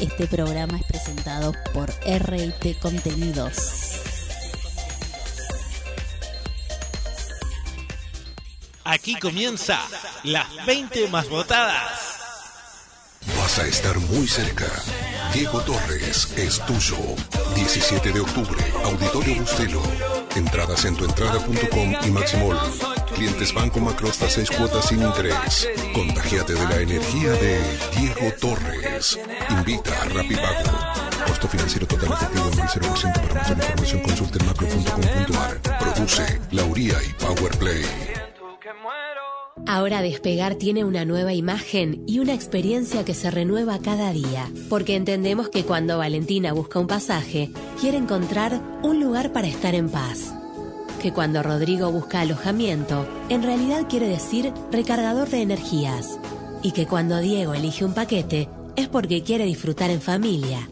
Este programa es presentado por RT Contenidos. Aquí comienza las 20 más votadas. Vas a estar muy cerca. Diego Torres es tuyo. 17 de octubre, Auditorio Bustelo. Entradas en tuentrada.com y Maximol. Clientes Banco Macro hasta 6 cuotas sin interés. Contagiate de la energía de Diego Torres. Invita a Rapipago. Costo financiero total efectivo en 0% para mayor información consulte en macro.com.ar. Produce Lauría y Powerplay. Ahora Despegar tiene una nueva imagen y una experiencia que se renueva cada día, porque entendemos que cuando Valentina busca un pasaje, quiere encontrar un lugar para estar en paz. Que cuando Rodrigo busca alojamiento, en realidad quiere decir recargador de energías. Y que cuando Diego elige un paquete, es porque quiere disfrutar en familia.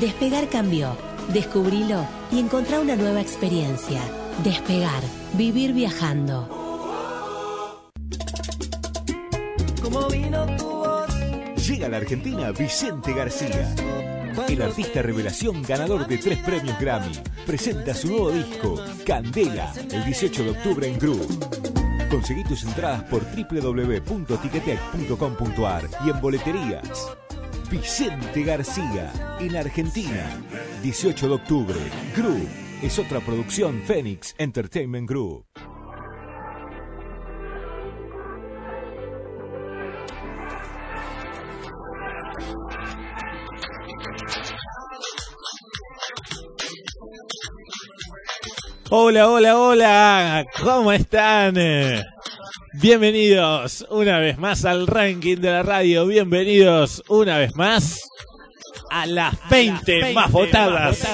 Despegar cambió, descubrilo y encontrá una nueva experiencia. Despegar, vivir viajando. Llega a la Argentina Vicente García. El artista revelación ganador de tres premios Grammy presenta su nuevo disco, Candela, el 18 de octubre en Gru. Conseguí tus entradas por www.ticketek.com.ar y en boleterías. Vicente García, en Argentina, 18 de octubre, Gru. Es otra producción Phoenix Entertainment Group. Hola, hola, hola, ¿cómo están? Bienvenidos una vez más al ranking de la radio, bienvenidos una vez más a las 20, más votadas.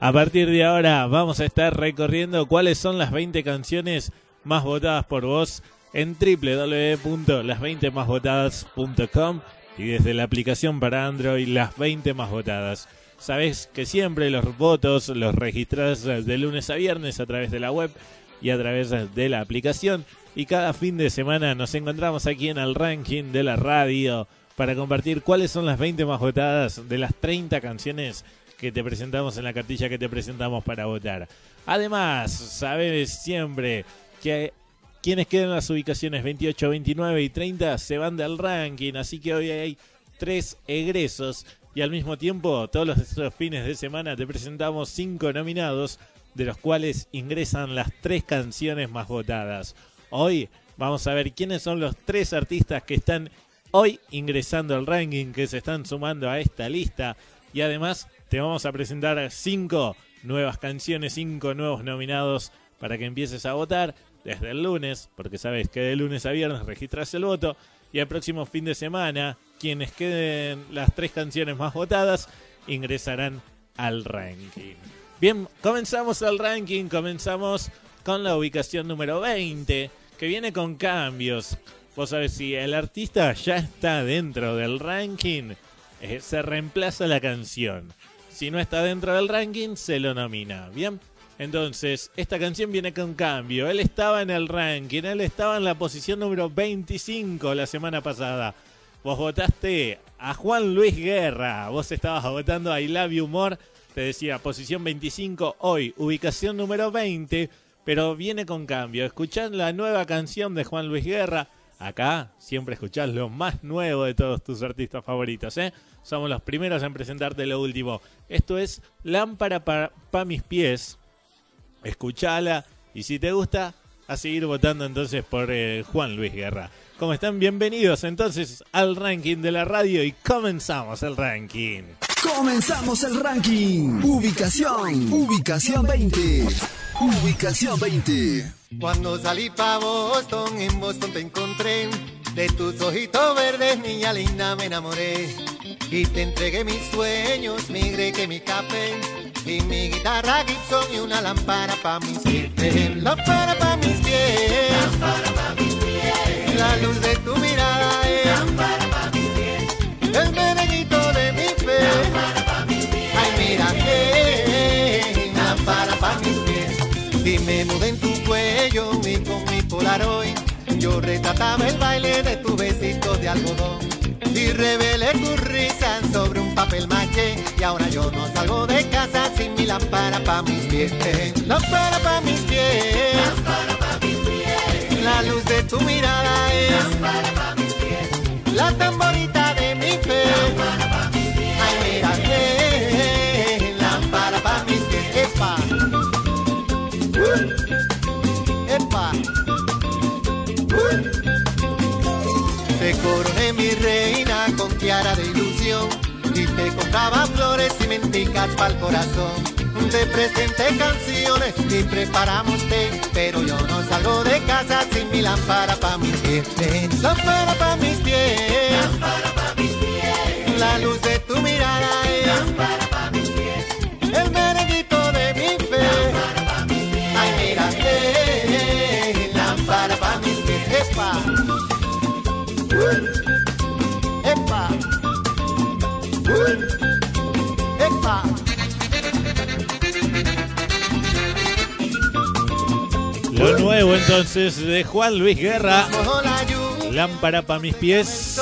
A partir de ahora vamos a estar recorriendo cuáles son las 20 canciones más votadas por vos en www.las20másvotadas.com y desde la aplicación para Android las 20 más votadas. Sabes que siempre los votos los registras de lunes a viernes a través de la web y a través de la aplicación. Y cada fin de semana nos encontramos aquí en el ranking de la radio para compartir cuáles son las 20 más votadas de las 30 canciones que te presentamos en la cartilla que te presentamos para votar. Además, sabes siempre que quienes quedan en las ubicaciones 28, 29 y 30 se van del ranking, así que hoy hay tres egresos y al mismo tiempo todos los fines de semana te presentamos cinco nominados de los cuales ingresan las tres canciones más votadas. Hoy vamos a ver quiénes son los tres artistas que están hoy ingresando al ranking, que se están sumando a esta lista y además te vamos a presentar cinco nuevas canciones, cinco nuevos nominados para que empieces a votar desde el lunes, porque sabes que de lunes a viernes registras el voto y el próximo fin de semana quienes queden las tres canciones más votadas ingresarán al ranking. Bien, comenzamos el ranking, comenzamos con la ubicación número 20, que viene con cambios. Vos sabés, si el artista ya está dentro del ranking, eh, se reemplaza la canción. Si no está dentro del ranking, se lo nomina. Bien, entonces, esta canción viene con cambio. Él estaba en el ranking, él estaba en la posición número 25 la semana pasada. Vos votaste a Juan Luis Guerra. Vos estabas votando a I Love You More. Te decía posición 25 hoy, ubicación número 20. Pero viene con cambio. Escuchad la nueva canción de Juan Luis Guerra. Acá siempre escuchás lo más nuevo de todos tus artistas favoritos, ¿eh? Somos los primeros en presentarte lo último. Esto es Lámpara para mis pies. Escuchala y si te gusta, a seguir votando entonces por eh, Juan Luis Guerra. ¿Cómo están? Bienvenidos entonces al ranking de la radio y comenzamos el ranking. Comenzamos el ranking. Ubicación. Ubicación 20. Ubicación 20. Cuando salí para Boston, en Boston te encontré. De tus ojitos verdes, niña linda, me enamoré. Y te entregué mis sueños, mi que mi café. Y mi guitarra Gibson y una lámpara para mis pies. Lámpara para mis pies. Lámpara para mis pies. La luz de tu mirada es. Lámpara para mis pies. El merenguito de mi fe. Lámpara para mis pies. Ay, mira que. Lámpara para mis pies. Dime mudé en tu cuello y con mi polaroid. Yo retrataba el baile de tus besitos de algodón. Y revelé tu risa sobre un papel maché. Y ahora yo no salgo de casa sin mi lámpara pa' mis pies. Lámpara pa' mis pies. Lámpara pa' mis pies. La luz de tu mirada es. Lámpara pa' mis pies. La tamborita de mi fe. Lámpara pa' mis pies. Ay, mírate. Lámpara pa' mis pies. Epa. Uh. Epa. Uh. Te coroné compraba flores y menticas pa'l corazón. Te presenté canciones y preparamos té, pero yo no salgo de casa sin mi lámpara pa' mis pies. Lámpara pa' mis pies. Lámpara pa' mis pies. La luz de tu mirada es. Lámpara Lo nuevo entonces de Juan Luis Guerra, Lámpara para mis pies.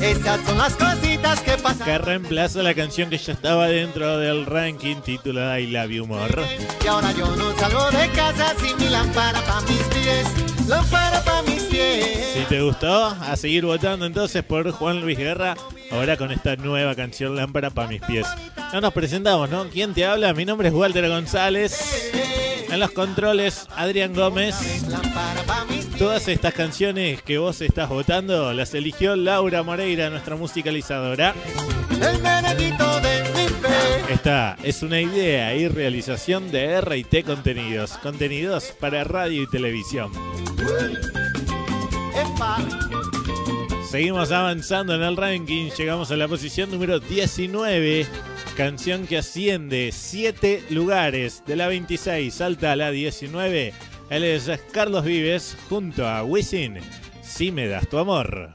Esas son las cositas que pasan. que reemplaza la canción que ya estaba dentro del ranking titulada I Love You More. Y ahora yo no salgo de casa sin mi lámpara pa' mis pies. Lámpara pa' mis pies. Si te gustó, a seguir votando entonces por Juan Luis Guerra, ahora con esta nueva canción Lámpara para mis pies. No nos presentamos, ¿no? ¿Quién te habla? Mi nombre es Walter González. En los controles, Adrián Gómez. Todas estas canciones que vos estás votando las eligió Laura Moreira, nuestra musicalizadora. Esta es una idea y realización de RT Contenidos. Contenidos para radio y televisión. Seguimos avanzando en el ranking. Llegamos a la posición número 19. Canción que asciende 7 lugares. De la 26 salta a la 19. Él es Carlos Vives junto a Wisin. Si me das tu amor.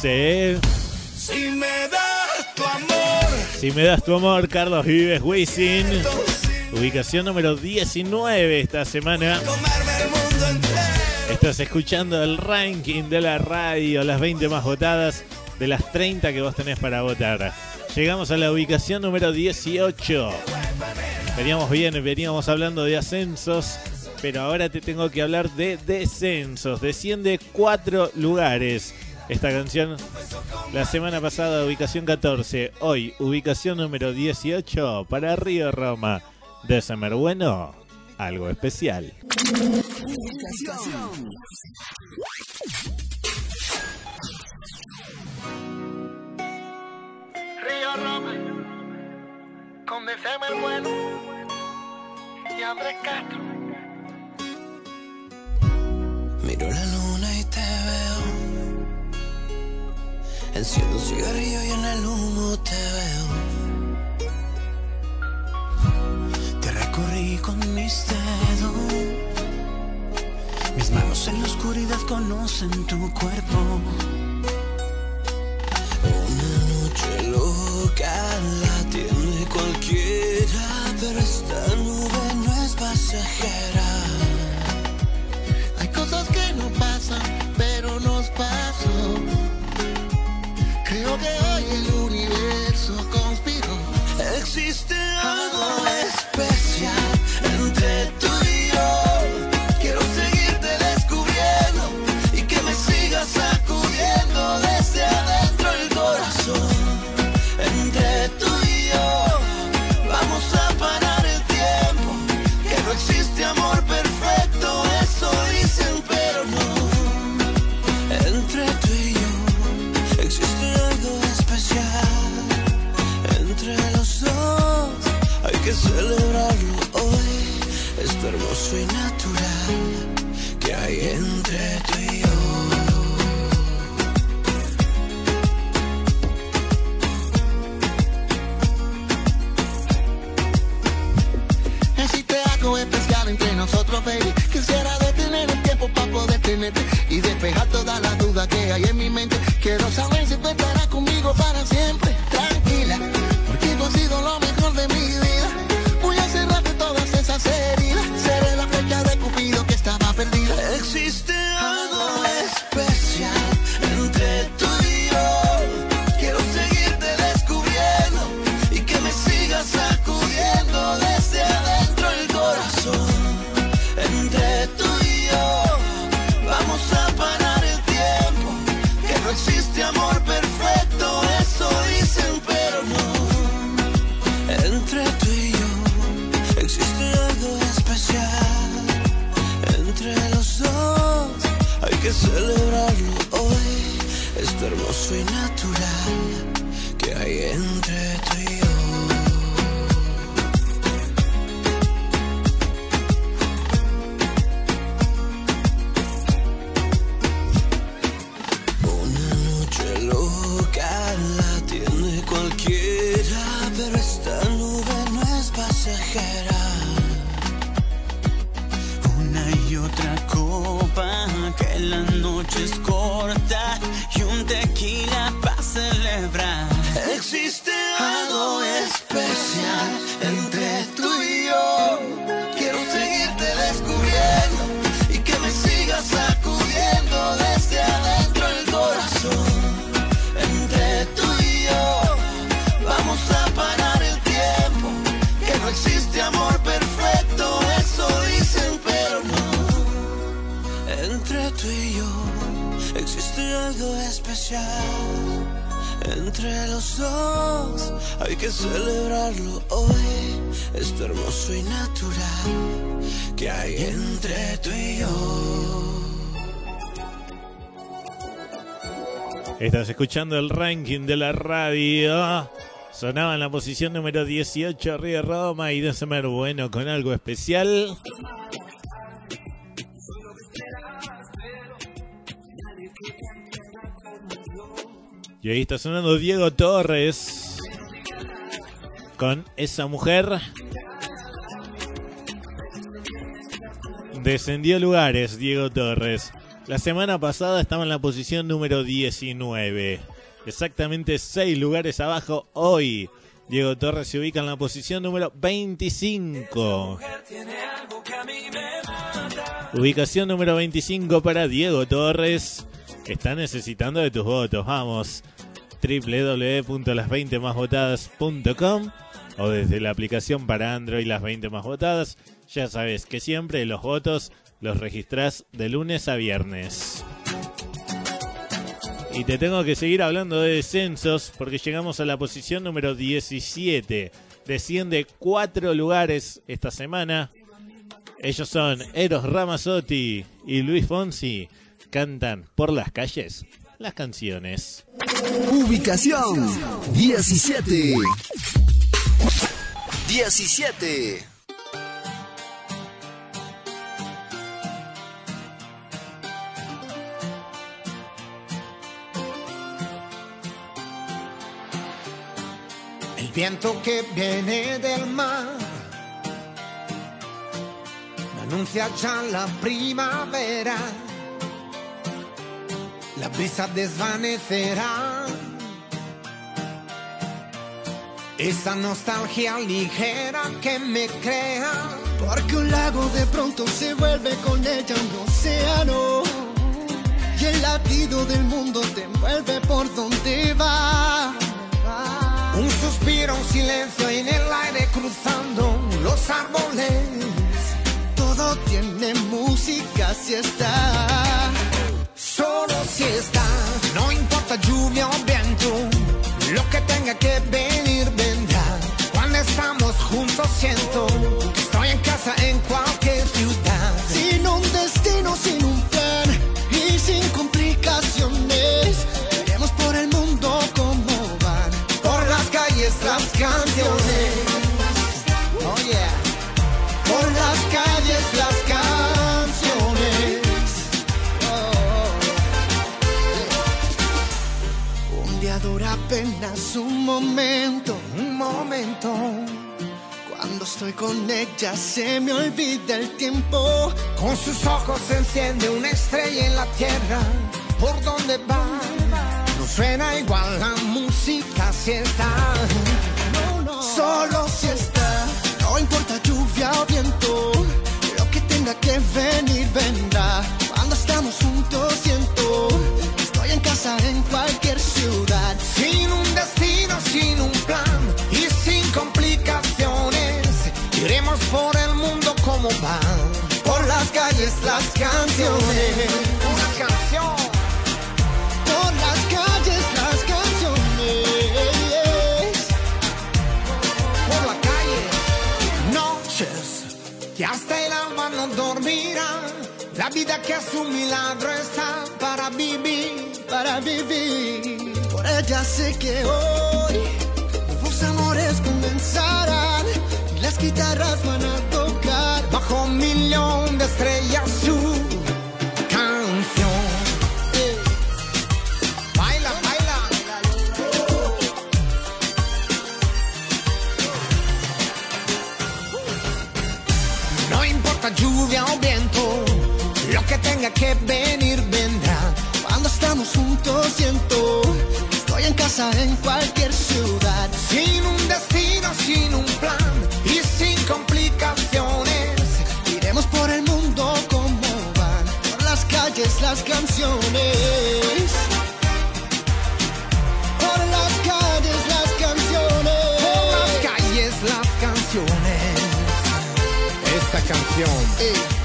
dice... Si me das tu amor, Si me das tu amor, Carlos Vives Wisin. Ubicación número 19 esta semana. Estás escuchando el ranking de la radio, las 20 más votadas de las 30 que vos tenés para votar. Llegamos a la ubicación número 18. Veníamos bien, veníamos hablando de ascensos, pero ahora te tengo que hablar de descensos. Desciende cuatro lugares. Esta canción la semana pasada ubicación 14, hoy ubicación número 18 para Río Roma. De Bueno, algo especial. Río Roma, con December Bueno y Andrés Castro. Enciendo un cigarrillo y en el humo te veo. Te recorrí con mis dedos. Mis manos en la oscuridad conocen tu cuerpo. Una noche loca la tiene cualquiera, pero esta nube no es pasajera. Hay cosas que no pasan, pero nos pasó. Creo que hoy el universo conspiró. Existe algo especial y despejar todas las dudas que hay en mi mente. Quiero saber si tú estarás conmigo para siempre. Escuchando el ranking de la radio. Sonaba en la posición número 18 Río Roma y de Semer Bueno con algo especial. Y ahí está sonando Diego Torres con esa mujer. Descendió lugares Diego Torres. La semana pasada estaba en la posición número 19. Exactamente 6 lugares abajo hoy. Diego Torres se ubica en la posición número 25. Ubicación número 25 para Diego Torres. Está necesitando de tus votos. Vamos. www.las20másvotadas.com o desde la aplicación para Android Las 20 Más Votadas. Ya sabes que siempre los votos los registrás de lunes a viernes. Y te tengo que seguir hablando de descensos porque llegamos a la posición número 17. Desciende cuatro lugares esta semana. Ellos son Eros Ramazzotti y Luis Fonsi. Cantan por las calles las canciones. Ubicación 17. 17. El viento que viene del mar anuncia ya la primavera. La brisa desvanecerá esa nostalgia ligera que me crea. Porque un lago de pronto se vuelve con ella un océano. Y el latido del mundo te envuelve por donde va. Suspiro, un silencio en el aire cruzando los árboles. Todo tiene música si está. Solo si está, no importa lluvia o viento, lo que tenga que venir vendrá. Cuando estamos juntos siento un momento, un momento. Cuando estoy con ella se me olvida el tiempo. Con sus ojos se enciende una estrella en la tierra. ¿Por donde va? No suena igual la música si está. No, no. Solo si está. No importa lluvia o viento. Lo que tenga que venir vendrá. Canciones. Una canción. Por las calles, las canciones. Por la calle. Noches que hasta el alma no dormirá. La vida que es un milagro está para vivir. Para vivir. Por ella sé que hoy nuevos amores comenzarán. Y las guitarras van a tocar. Bajo un millón de estrellas tenga que venir vendrá. Cuando estamos juntos siento que estoy en casa en cualquier ciudad. Sin un destino, sin un plan y sin complicaciones. Iremos por el mundo como van. Por las calles, las canciones. Por las calles, las canciones. Por las calles, las canciones. Esta canción. Ey,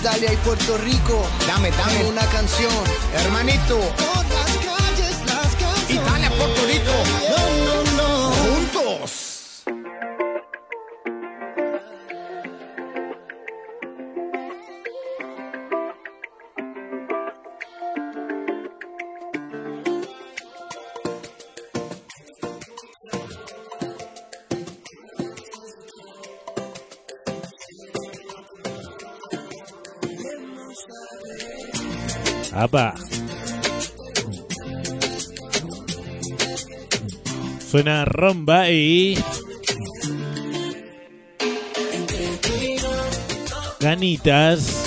Italia y Puerto Rico. Dame, dame. una canción. Hermanito, ¡Apa! Suena romba y. Ganitas.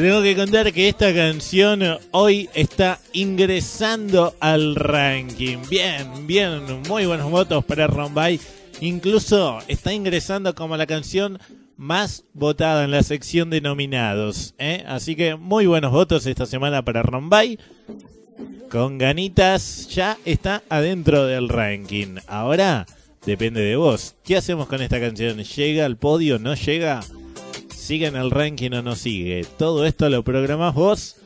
Te tengo que contar que esta canción hoy está ingresando al ranking. Bien, bien, muy buenos votos para Rombay. Incluso está ingresando como la canción más votada en la sección de nominados. ¿eh? Así que muy buenos votos esta semana para Rombay. Con ganitas ya está adentro del ranking. Ahora depende de vos. ¿Qué hacemos con esta canción? ¿Llega al podio? ¿No llega? ¿Sigue en el ranking o no sigue? Todo esto lo programás vos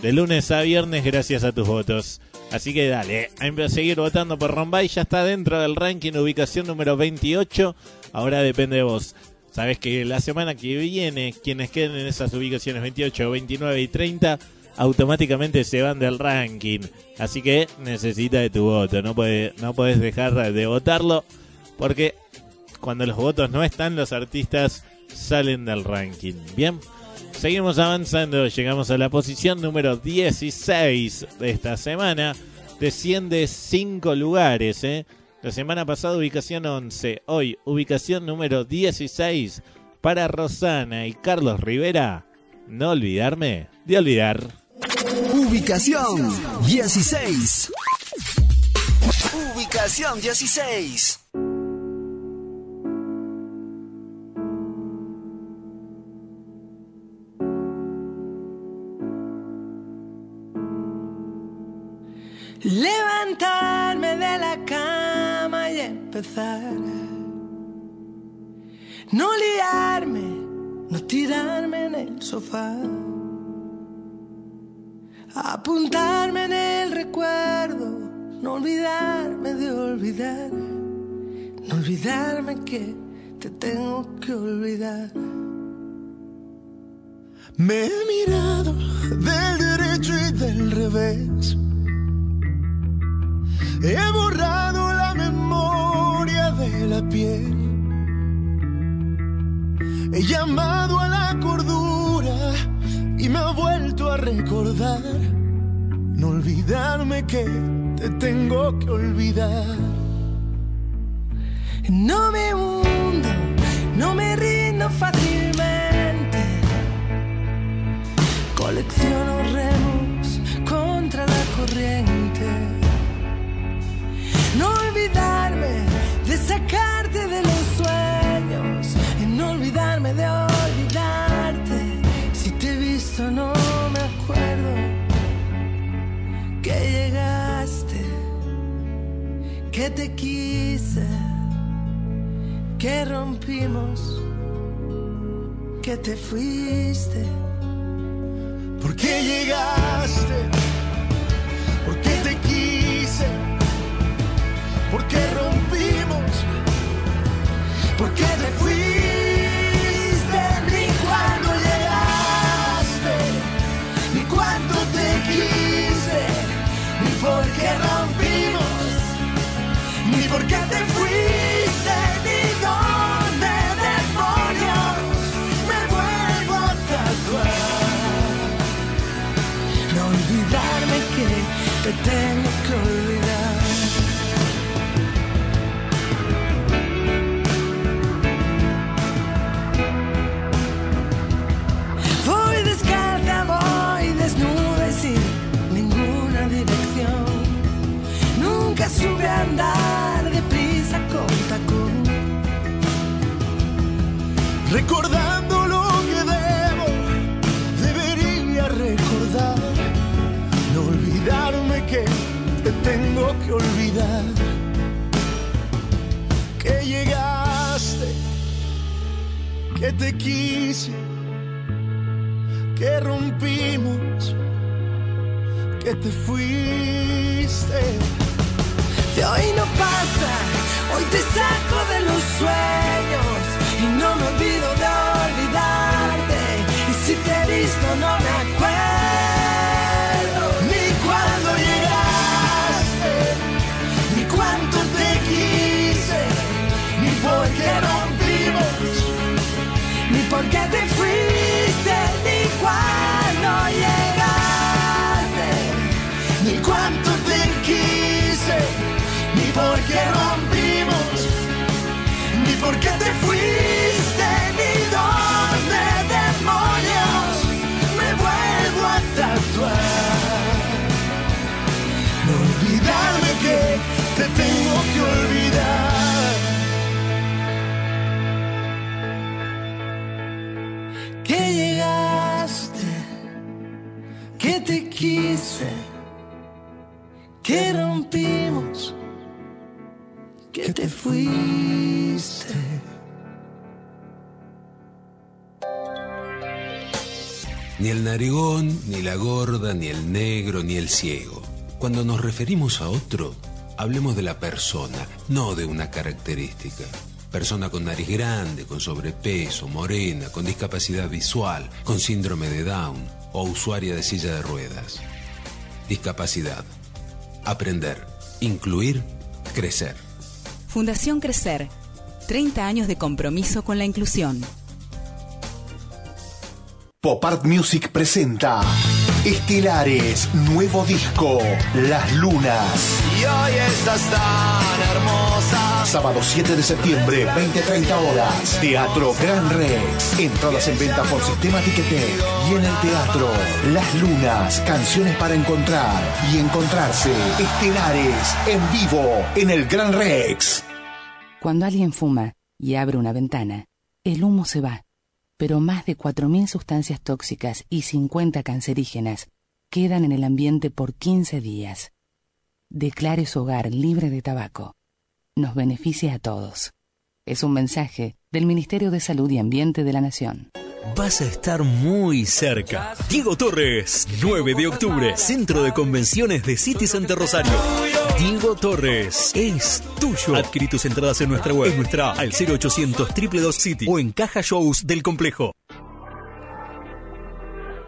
de lunes a viernes gracias a tus votos. Así que dale, a seguir votando por Rombay. Ya está dentro del ranking, ubicación número 28. Ahora depende de vos. Sabes que la semana que viene, quienes queden en esas ubicaciones 28, 29 y 30, automáticamente se van del ranking. Así que necesita de tu voto. No, puede, no puedes dejar de votarlo porque cuando los votos no están, los artistas salen del ranking. Bien, seguimos avanzando, llegamos a la posición número 16 de esta semana. Desciende 5 lugares, ¿eh? La semana pasada ubicación 11, hoy ubicación número 16 para Rosana y Carlos Rivera. No olvidarme de olvidar. Ubicación 16. Ubicación 16. Levantarme de la cama y empezar. No liarme, no tirarme en el sofá. Apuntarme en el recuerdo, no olvidarme de olvidar. No olvidarme que te tengo que olvidar. Me he mirado del derecho y del revés. He borrado la memoria de la piel. He llamado a la cordura y me ha vuelto a recordar. No olvidarme que te tengo que olvidar. No me hundo, no me rindo fácilmente. Colecciono remos No olvidarme de sacarte de los sueños y no olvidarme de olvidarte. Si te he visto no me acuerdo que llegaste, que te quise, que rompimos, que te fuiste. ¿Por qué llegaste? ¿Por sube a andar deprisa con tacón. Recordando lo que debo, debería recordar. No olvidarme que te tengo que olvidar. Que llegaste, que te quise, que rompimos, que te fuiste. De hoy no pasa, hoy te saco de los sueños y no me olvido ¿Por qué te fuiste, mi don de demonios? Me vuelvo a tatuar. No olvidarme que te tengo que olvidar. Que llegaste, que te quise, que no te fuiste. Ni el narigón, ni la gorda, ni el negro, ni el ciego. Cuando nos referimos a otro, hablemos de la persona, no de una característica. Persona con nariz grande, con sobrepeso, morena, con discapacidad visual, con síndrome de Down o usuaria de silla de ruedas. Discapacidad. Aprender. Incluir. Crecer. Fundación Crecer. 30 años de compromiso con la inclusión. Pop Art Music presenta Estelares, nuevo disco, Las Lunas. Y hoy estás tan hermosa. Sábado 7 de septiembre, 20-30 horas. Teatro Gran Rex. Entradas en venta por Sistema Ticketek. Y en el teatro, Las Lunas, canciones para encontrar y encontrarse. Estelares, en vivo, en el Gran Rex. Cuando alguien fuma y abre una ventana, el humo se va pero más de 4.000 sustancias tóxicas y 50 cancerígenas quedan en el ambiente por 15 días. Declare su hogar libre de tabaco. Nos beneficia a todos. Es un mensaje del Ministerio de Salud y Ambiente de la Nación. Vas a estar muy cerca. Diego Torres, 9 de octubre, Centro de Convenciones de City Center Rosario. Diego Torres es tuyo. Adquirí tus entradas en nuestra web, en nuestra al 0800 222 City o en caja shows del complejo.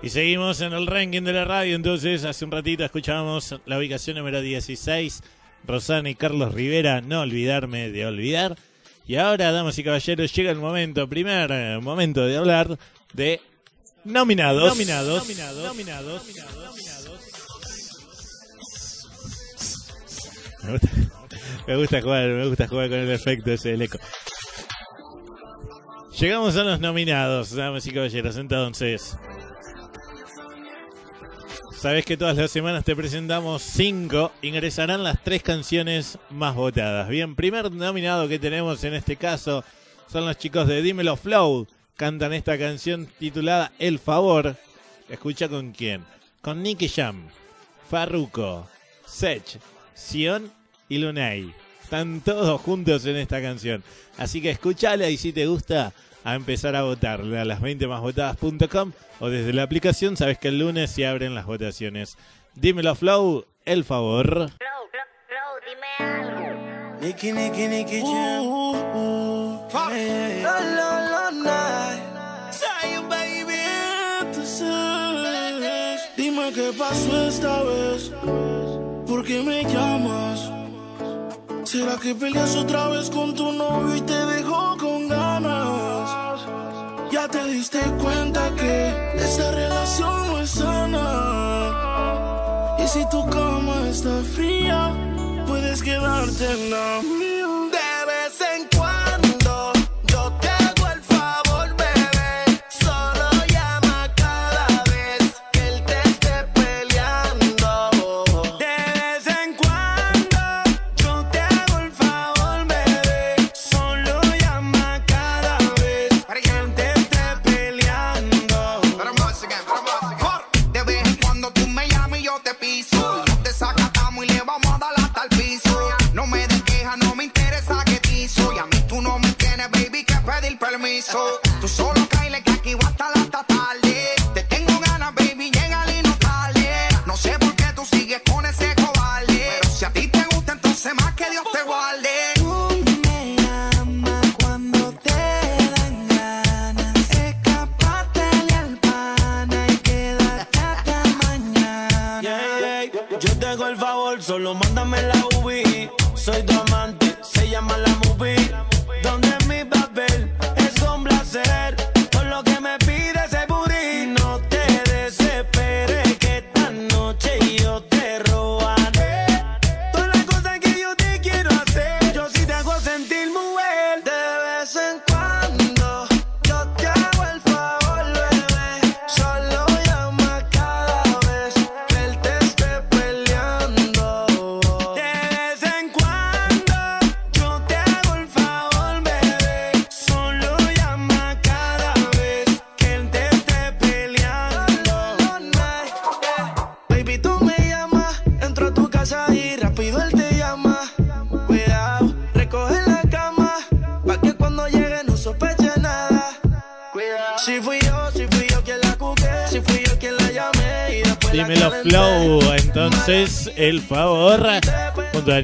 Y seguimos en el ranking de la radio. Entonces, hace un ratito escuchábamos la ubicación número 16. Rosana y Carlos Rivera, no olvidarme de olvidar. Y ahora, damas y caballeros, llega el momento, primer eh, momento de hablar de nominados. Nominados. Nominados. Nominados. Me gusta, me gusta jugar, me gusta jugar con el efecto ese del eco. Llegamos a los nominados, damas y caballeros. Entonces, sabes que todas las semanas te presentamos cinco. Ingresarán las tres canciones más votadas. Bien, primer nominado que tenemos en este caso son los chicos de Dímelo Flow. Cantan esta canción titulada El Favor. Escucha con quién. Con Nicky Jam, Farruko, Sech, Sion y Lunay. Están todos juntos en esta canción. Así que escúchala y si te gusta, a empezar a votar a las 20másvotadas.com o desde la aplicación. Sabes que el lunes se abren las votaciones. Dímelo, Flow, el favor. Nicky, Nicky, Nicky Jam. Hey. La, la, la, night. Say you, baby, entonces. Dime qué pasó esta vez. ¿Por qué me llamas? ¿Será que peleas otra vez con tu novio y te dejó con ganas? Diste cuenta que esta relación no es sana. Y si tu cama está fría, puedes quedarte en la mía.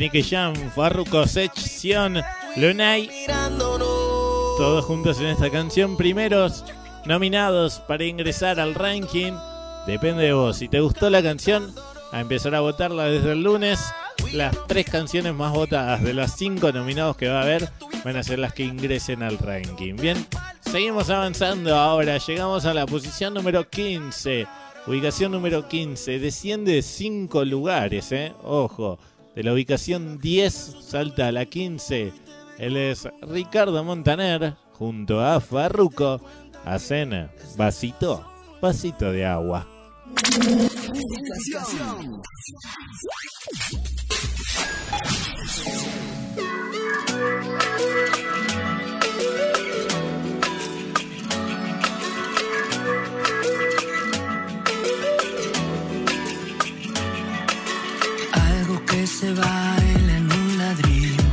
Nicky Jam, Farruko, Sección, Lunay, todos juntos en esta canción, primeros nominados para ingresar al ranking. Depende de vos, si te gustó la canción, a empezar a votarla desde el lunes. Las tres canciones más votadas de los cinco nominados que va a haber van a ser las que ingresen al ranking. Bien, seguimos avanzando ahora. Llegamos a la posición número 15. Ubicación número 15. Desciende 5 lugares, ¿eh? Ojo. De la ubicación 10 salta a la 15. Él es Ricardo Montaner junto a Farruco. Hacen vasito, vasito de agua. Algo se baila en un ladrillo.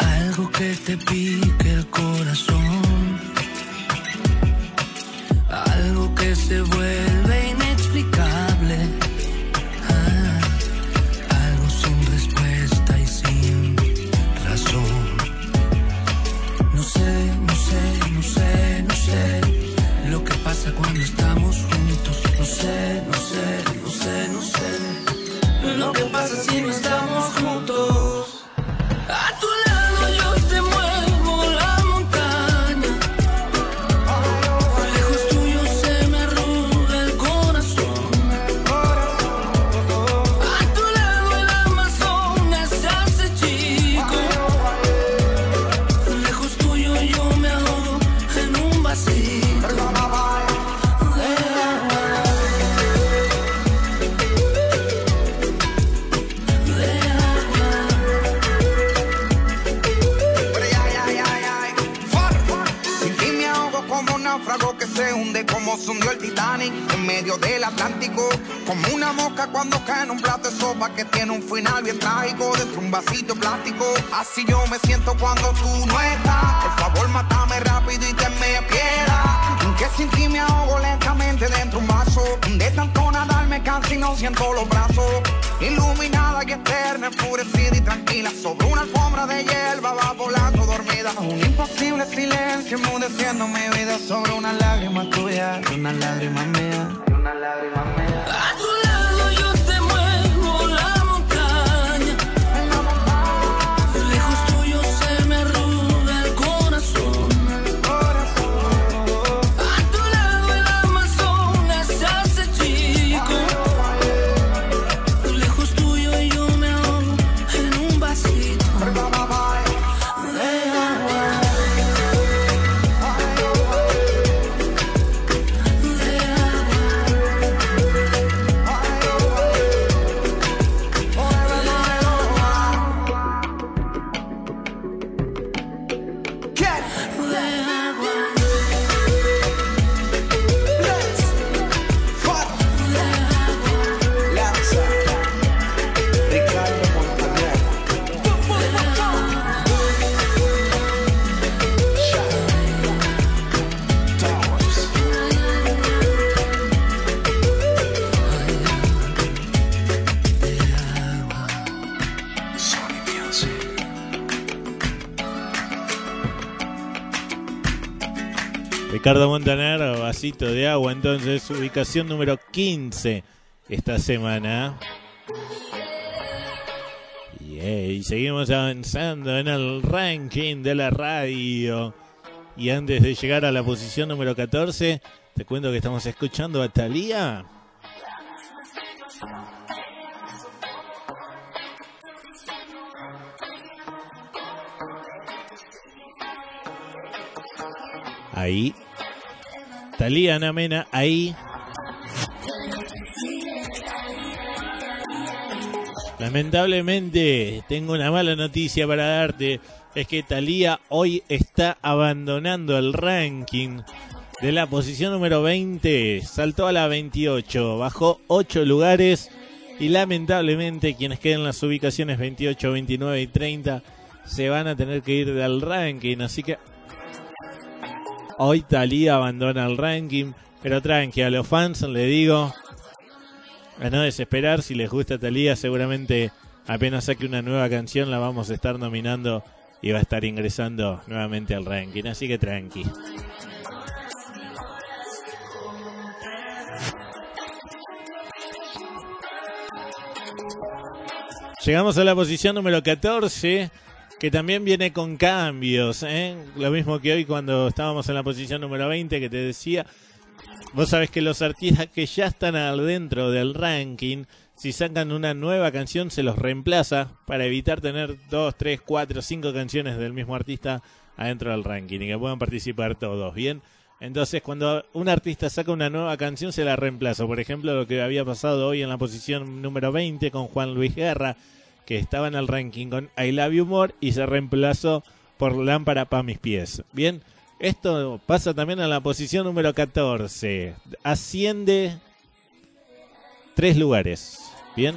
Algo que te pique el corazón. Algo que se vuelve inexplicable. Ah, algo sin respuesta y sin razón. No sé, no sé, no sé, no sé si no estamos juntos. Atlántico. Como una mosca cuando cae en un plato de sopa que tiene un final bien trágico dentro de un vasito plástico. Así yo me siento cuando tú no estás. Por favor, mátame rápido y tenme piedad. Que sin ti me ahogo lentamente dentro de un vaso. De tanto nadar me canso y no siento los brazos. Iluminada y eterna, enfurecida y tranquila. Sobre una alfombra de hierba va volando dormida. Un imposible silencio enmudeciendo mi vida sobre una lágrima tuya una lágrima mía. Y una lágrima mía. A Ricardo Montaner, vasito de agua, entonces ubicación número 15 esta semana. Yeah, y seguimos avanzando en el ranking de la radio. Y antes de llegar a la posición número 14, te cuento que estamos escuchando a Thalía. Ahí. Talía Namena, ahí. Lamentablemente tengo una mala noticia para darte. Es que Talía hoy está abandonando el ranking de la posición número 20. Saltó a la 28, bajó 8 lugares. Y lamentablemente quienes queden en las ubicaciones 28, 29 y 30 se van a tener que ir del ranking. Así que Hoy Talía abandona el ranking. Pero tranqui, a los fans le digo a no desesperar. Si les gusta Talía, seguramente apenas saque una nueva canción la vamos a estar nominando y va a estar ingresando nuevamente al ranking. Así que tranqui. Llegamos a la posición número 14, que también viene con cambios. ¿eh? Lo mismo que hoy cuando estábamos en la posición número 20, que te decía, vos sabés que los artistas que ya están adentro del ranking, si sacan una nueva canción, se los reemplaza para evitar tener dos, tres, cuatro, cinco canciones del mismo artista adentro del ranking y que puedan participar todos, ¿bien? Entonces, cuando un artista saca una nueva canción, se la reemplaza. Por ejemplo, lo que había pasado hoy en la posición número 20 con Juan Luis Guerra, que estaba en el ranking con I Love You More y se reemplazó por Lámpara para mis pies. Bien, esto pasa también a la posición número 14. Asciende tres lugares. Bien,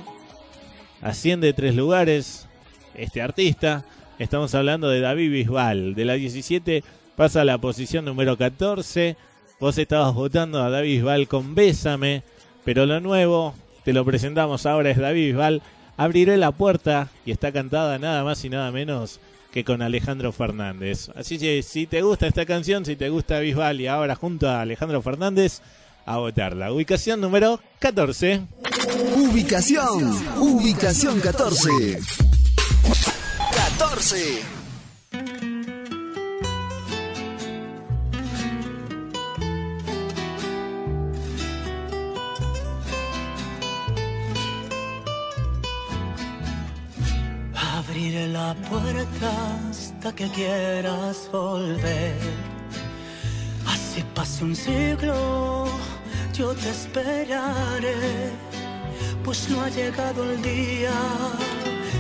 asciende tres lugares este artista. Estamos hablando de David Bisbal. De la 17 pasa a la posición número 14. Vos estabas votando a David Bisbal con Bésame. Pero lo nuevo, te lo presentamos ahora, es David Bisbal Abriré la puerta y está cantada nada más y nada menos que con Alejandro Fernández. Así que si te gusta esta canción, si te gusta Bisbal y ahora junto a Alejandro Fernández, a votarla. Ubicación número 14. Ubicación, ubicación 14. 14. La puerta hasta que quieras volver. Así pase un siglo, yo te esperaré. Pues no ha llegado el día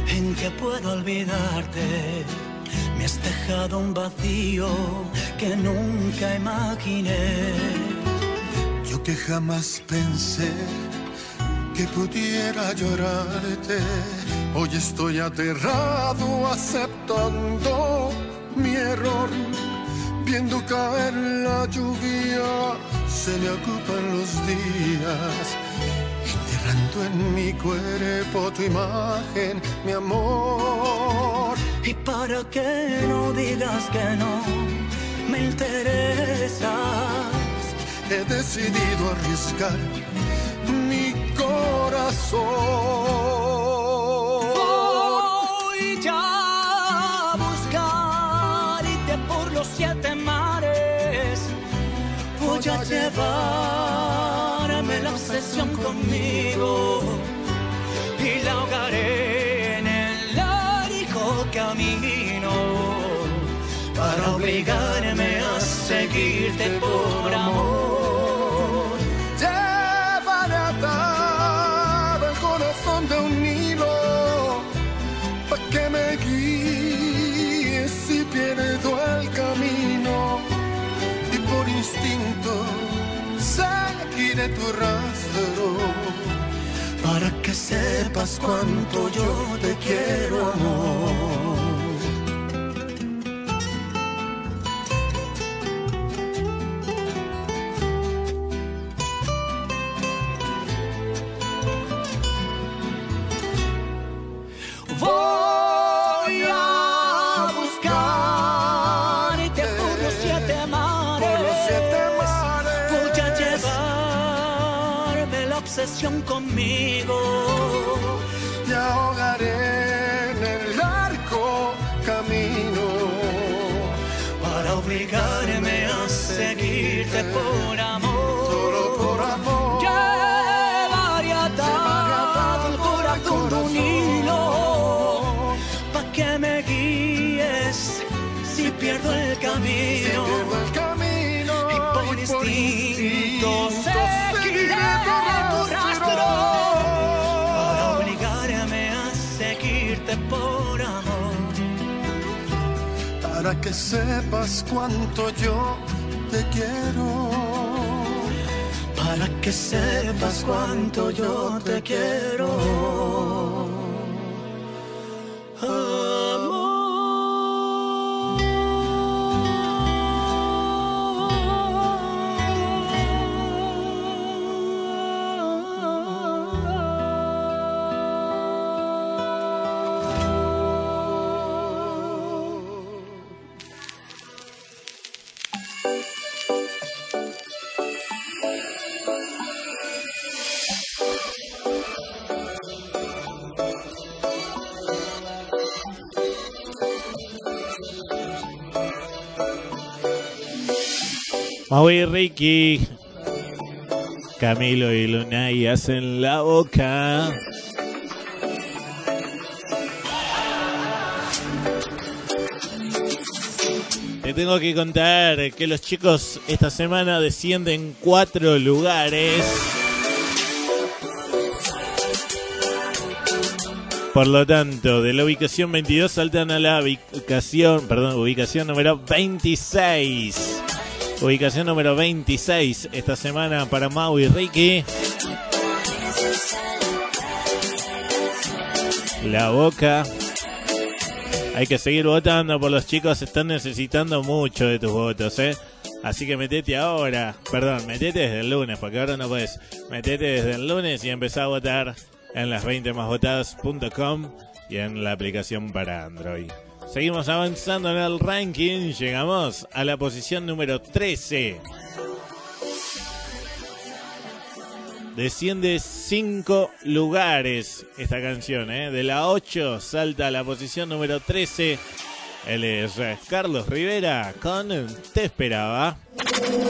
en que puedo olvidarte. Me has dejado un vacío que nunca imaginé. Yo que jamás pensé que pudiera llorarte. Hoy estoy aterrado aceptando mi error. Viendo caer la lluvia, se me ocupan los días. Enterrando en mi cuerpo tu imagen, mi amor. Y para que no digas que no me interesas, he decidido arriesgar mi corazón. A llevarme la obsesión conmigo y la ahogaré en el largo camino para obligarme a seguirte por amor. Tu rastro para que sepas cuánto yo te quiero, amor. Que sepas cuánto yo te quiero para que sepas cuánto yo te quiero. Amor. Maui y Ricky. Camilo y Lunay hacen la boca. Te tengo que contar que los chicos esta semana descienden cuatro lugares. Por lo tanto, de la ubicación 22 saltan a la ubicación, perdón, ubicación número 26. Ubicación número 26 esta semana para Mau y Ricky. La boca. Hay que seguir votando por los chicos, están necesitando mucho de tus votos, ¿eh? Así que metete ahora, perdón, metete desde el lunes, porque ahora no puedes. Metete desde el lunes y empezá a votar en las 20 másvotadas.com y en la aplicación para Android. Seguimos avanzando en el ranking, llegamos a la posición número 13. Desciende 5 lugares esta canción, ¿eh? De la 8 salta a la posición número 13. Él es Carlos Rivera con Te Esperaba.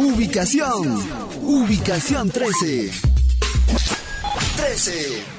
Ubicación. Ubicación 13. 13.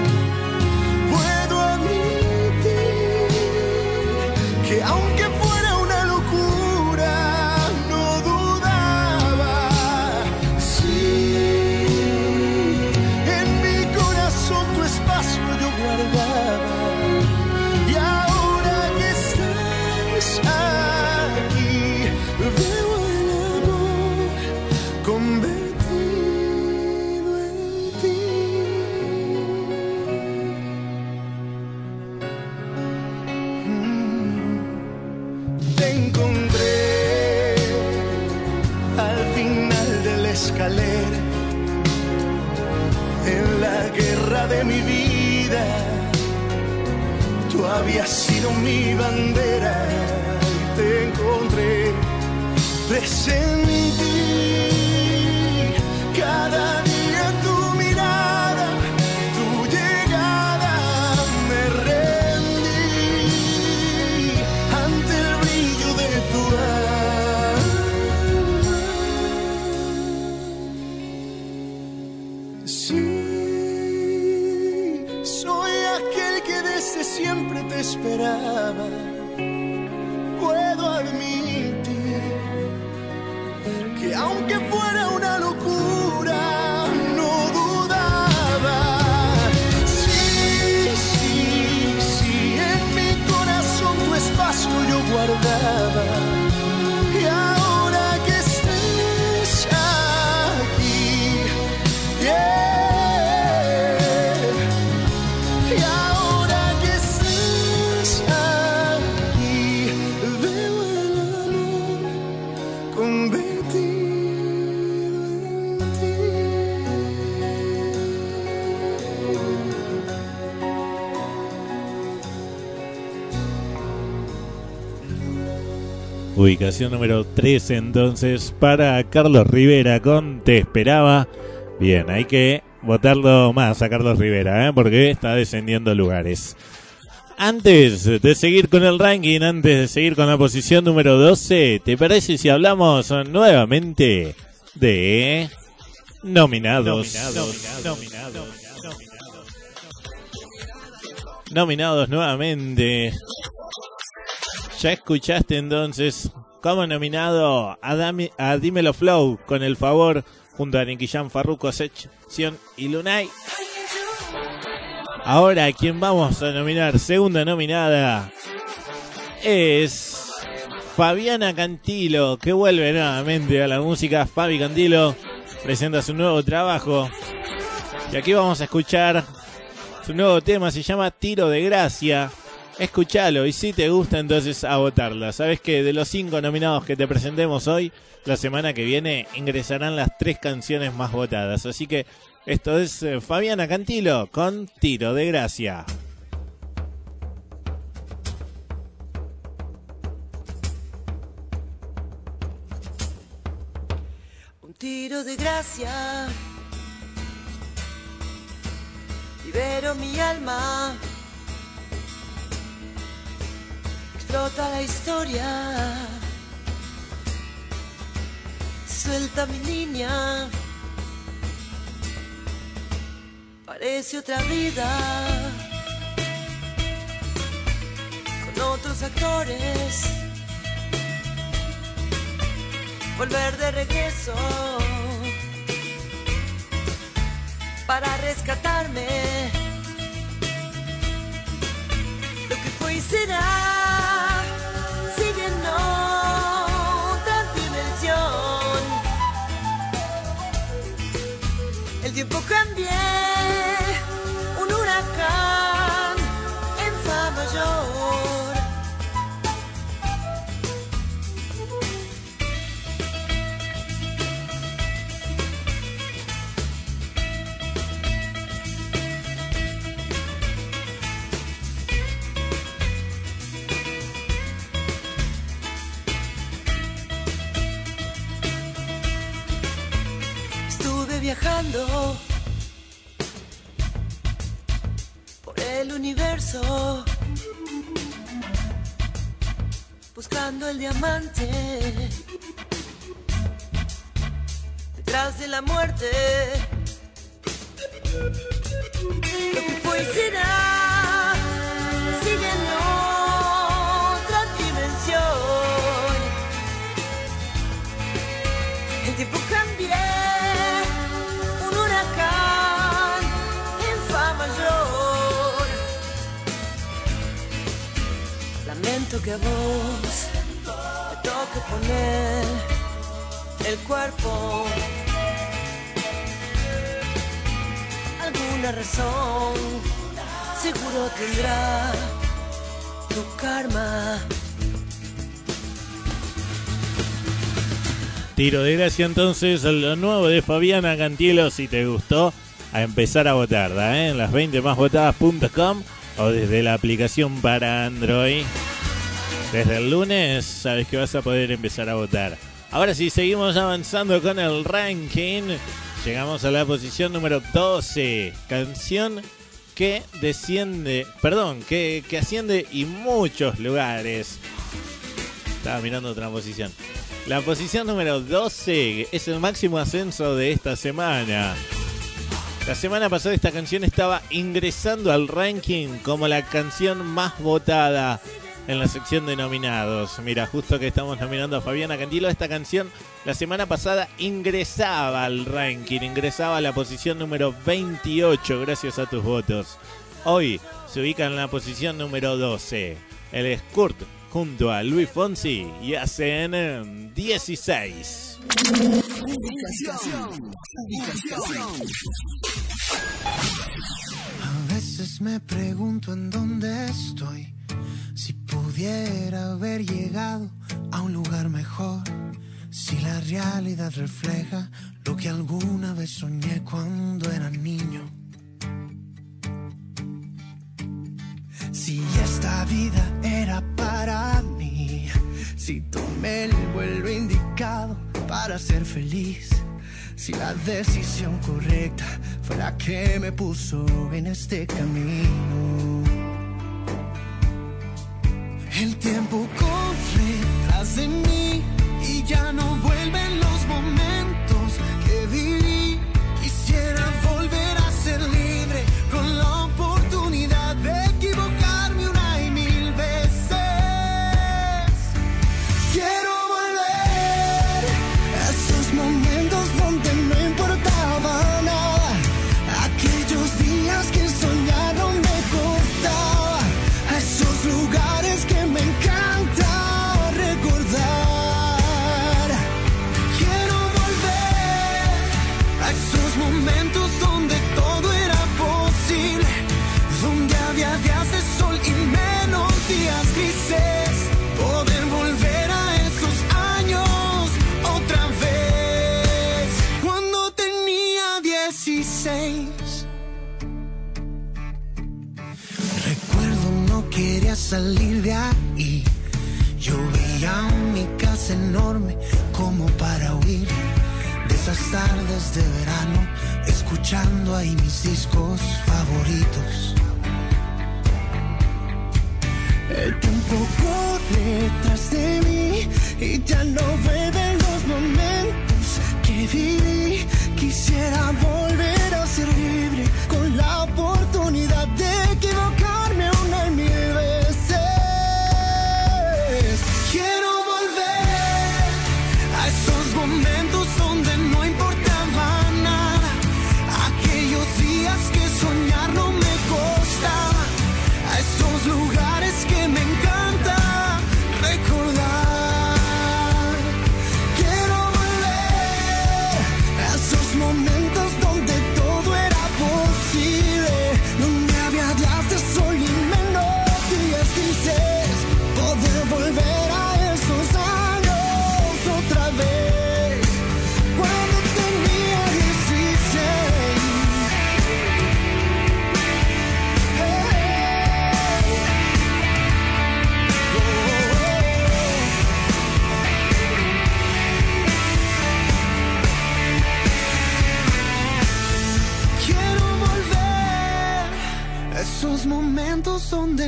Tú habías sido mi bandera y te encontré, presentí Ubicación número 13 entonces para Carlos Rivera con Te Esperaba. Bien, hay que votarlo más a Carlos Rivera, ¿eh? porque está descendiendo lugares. Antes de seguir con el ranking, antes de seguir con la posición número 12, ¿te parece si hablamos nuevamente de nominados? Nominados, nominados, nuevamente. Ya escuchaste entonces como nominado a, Dami- a Dímelo Flow con el favor junto a Nicky Jam, Farruko, Sección y Lunay. Ahora, quien vamos a nominar, segunda nominada, es Fabiana Cantilo, que vuelve nuevamente a la música. Fabi Cantilo presenta su nuevo trabajo. Y aquí vamos a escuchar su nuevo tema, se llama Tiro de Gracia. Escuchalo y si te gusta entonces a votarla. Sabes que de los cinco nominados que te presentemos hoy, la semana que viene ingresarán las tres canciones más votadas. Así que esto es eh, Fabiana Cantilo con Tiro de Gracia. Un tiro de gracia. Libero mi alma. Explota la historia. Suelta mi niña. Parece otra vida. Con otros actores volver de regreso para rescatarme. Lo que fue y será, sigue otra dimensión. El tiempo cambié, viajando por el universo, buscando el diamante detrás de la muerte. Lo que fue y será sigue en otra dimensión. Que vos te toque poner el cuerpo. Alguna razón seguro tendrá tu karma. Tiro de gracia entonces, lo nuevo de Fabiana Cantilo, si te gustó, a empezar a votar, ¿da, eh? en las 20 más votadas.com o desde la aplicación para Android. Desde el lunes sabes que vas a poder empezar a votar. Ahora sí, seguimos avanzando con el ranking. Llegamos a la posición número 12. Canción que desciende, perdón, que, que asciende y muchos lugares. Estaba mirando otra posición. La posición número 12 es el máximo ascenso de esta semana. La semana pasada esta canción estaba ingresando al ranking como la canción más votada en la sección de nominados. Mira, justo que estamos nominando a Fabiana Cantilo, esta canción la semana pasada ingresaba al ranking, ingresaba a la posición número 28 gracias a tus votos. Hoy se ubica en la posición número 12. El Skurt junto a Luis Fonsi y hacen eh, 16. A veces me pregunto en dónde estoy. Si pudiera haber llegado a un lugar mejor. Si la realidad refleja lo que alguna vez soñé cuando era niño. Si esta vida era para mí. Si tomé el vuelo indicado para ser feliz. Si la decisión correcta fue la que me puso en este camino. El tiempo corre tras de mí y ya no vuelven los momentos salir de ahí. Yo veía mi casa enorme como para huir de esas tardes de verano, escuchando ahí mis discos favoritos. El tiempo corre tras de mí y ya no vuelven los momentos que viví. Quisiera volver a ser libre con la oportunidad de equivocarme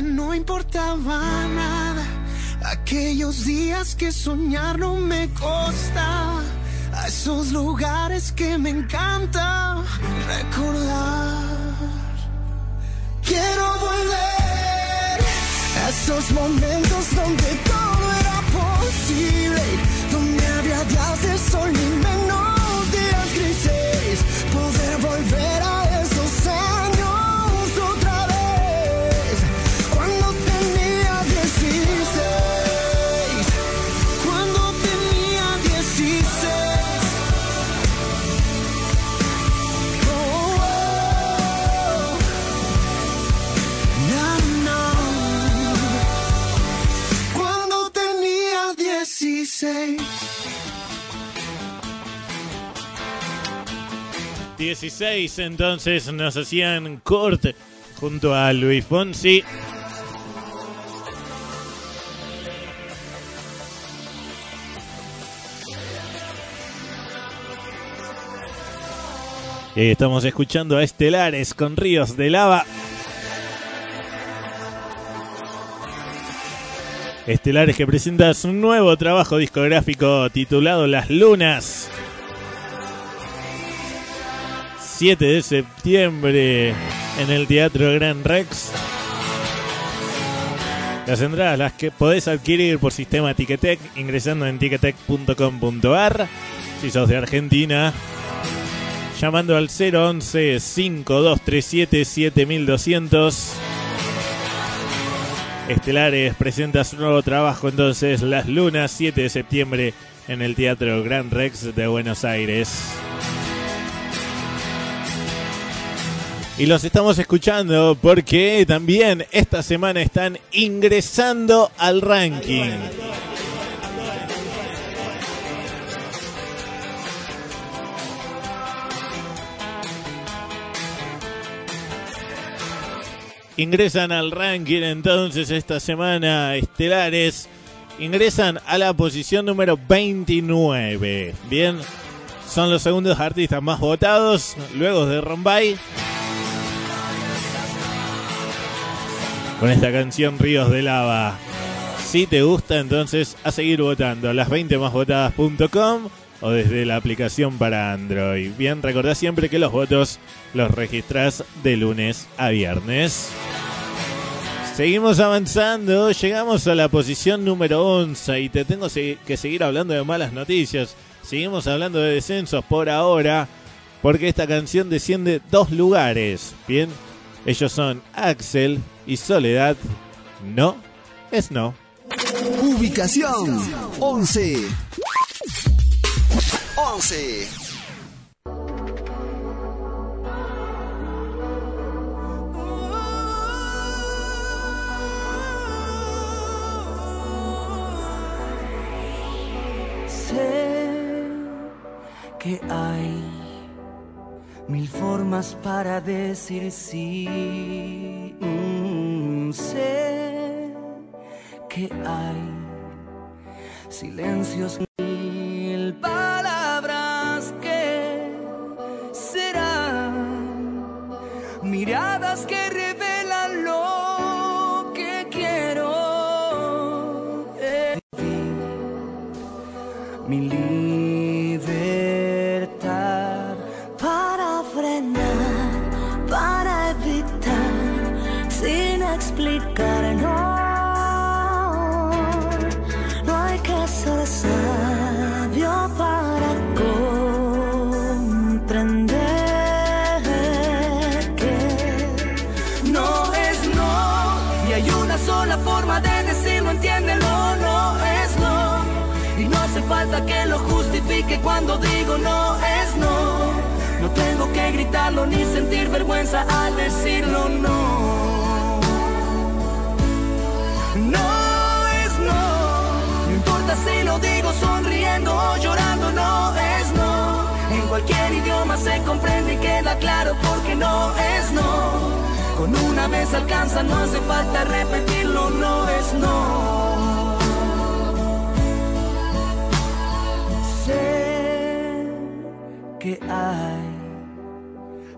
no importaba nada. Aquellos días que soñar no me costaba. A esos lugares que me encanta recordar. Quiero volver a esos momentos donde 16. 16 entonces nos hacían corte junto a Luis Fonsi. Estamos escuchando a Estelares con Ríos de Lava. Estelares que presenta su nuevo trabajo discográfico titulado Las Lunas. 7 de septiembre en el Teatro Gran Rex. Las entradas las que podés adquirir por sistema Ticketek ingresando en ticketek.com.ar. Si sos de Argentina, llamando al 011 5237 7200. Estelares presenta su nuevo trabajo entonces Las Lunas 7 de septiembre en el Teatro Gran Rex de Buenos Aires. Y los estamos escuchando porque también esta semana están ingresando al ranking. Ingresan al ranking entonces esta semana estelares. Ingresan a la posición número 29. Bien, son los segundos artistas más votados luego de Rombay. Con esta canción Ríos de Lava. Si te gusta, entonces a seguir votando. Las 20 más votadas.com o desde la aplicación para Android. Bien, recordá siempre que los votos los registras de lunes a viernes. Seguimos avanzando, llegamos a la posición número 11 y te tengo que seguir hablando de malas noticias. Seguimos hablando de descensos por ahora, porque esta canción desciende dos lugares. Bien, ellos son Axel y Soledad. No, es no. Ubicación 11. 11. Sé que hay mil formas para decir sí. Mm, sé que hay silencios al decirlo no. No es no. No importa si lo digo sonriendo o llorando, no es no. En cualquier idioma se comprende y queda claro porque no es no. Con una vez alcanza, no hace falta repetirlo, no es no. Sé que hay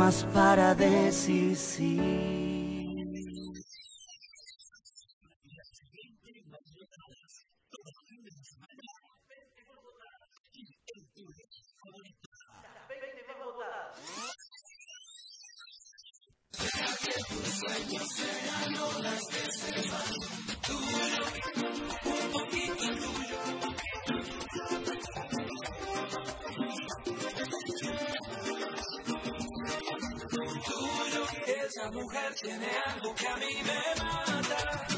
Formas para decir sí. Esa mujer tiene algo que a mí me mata.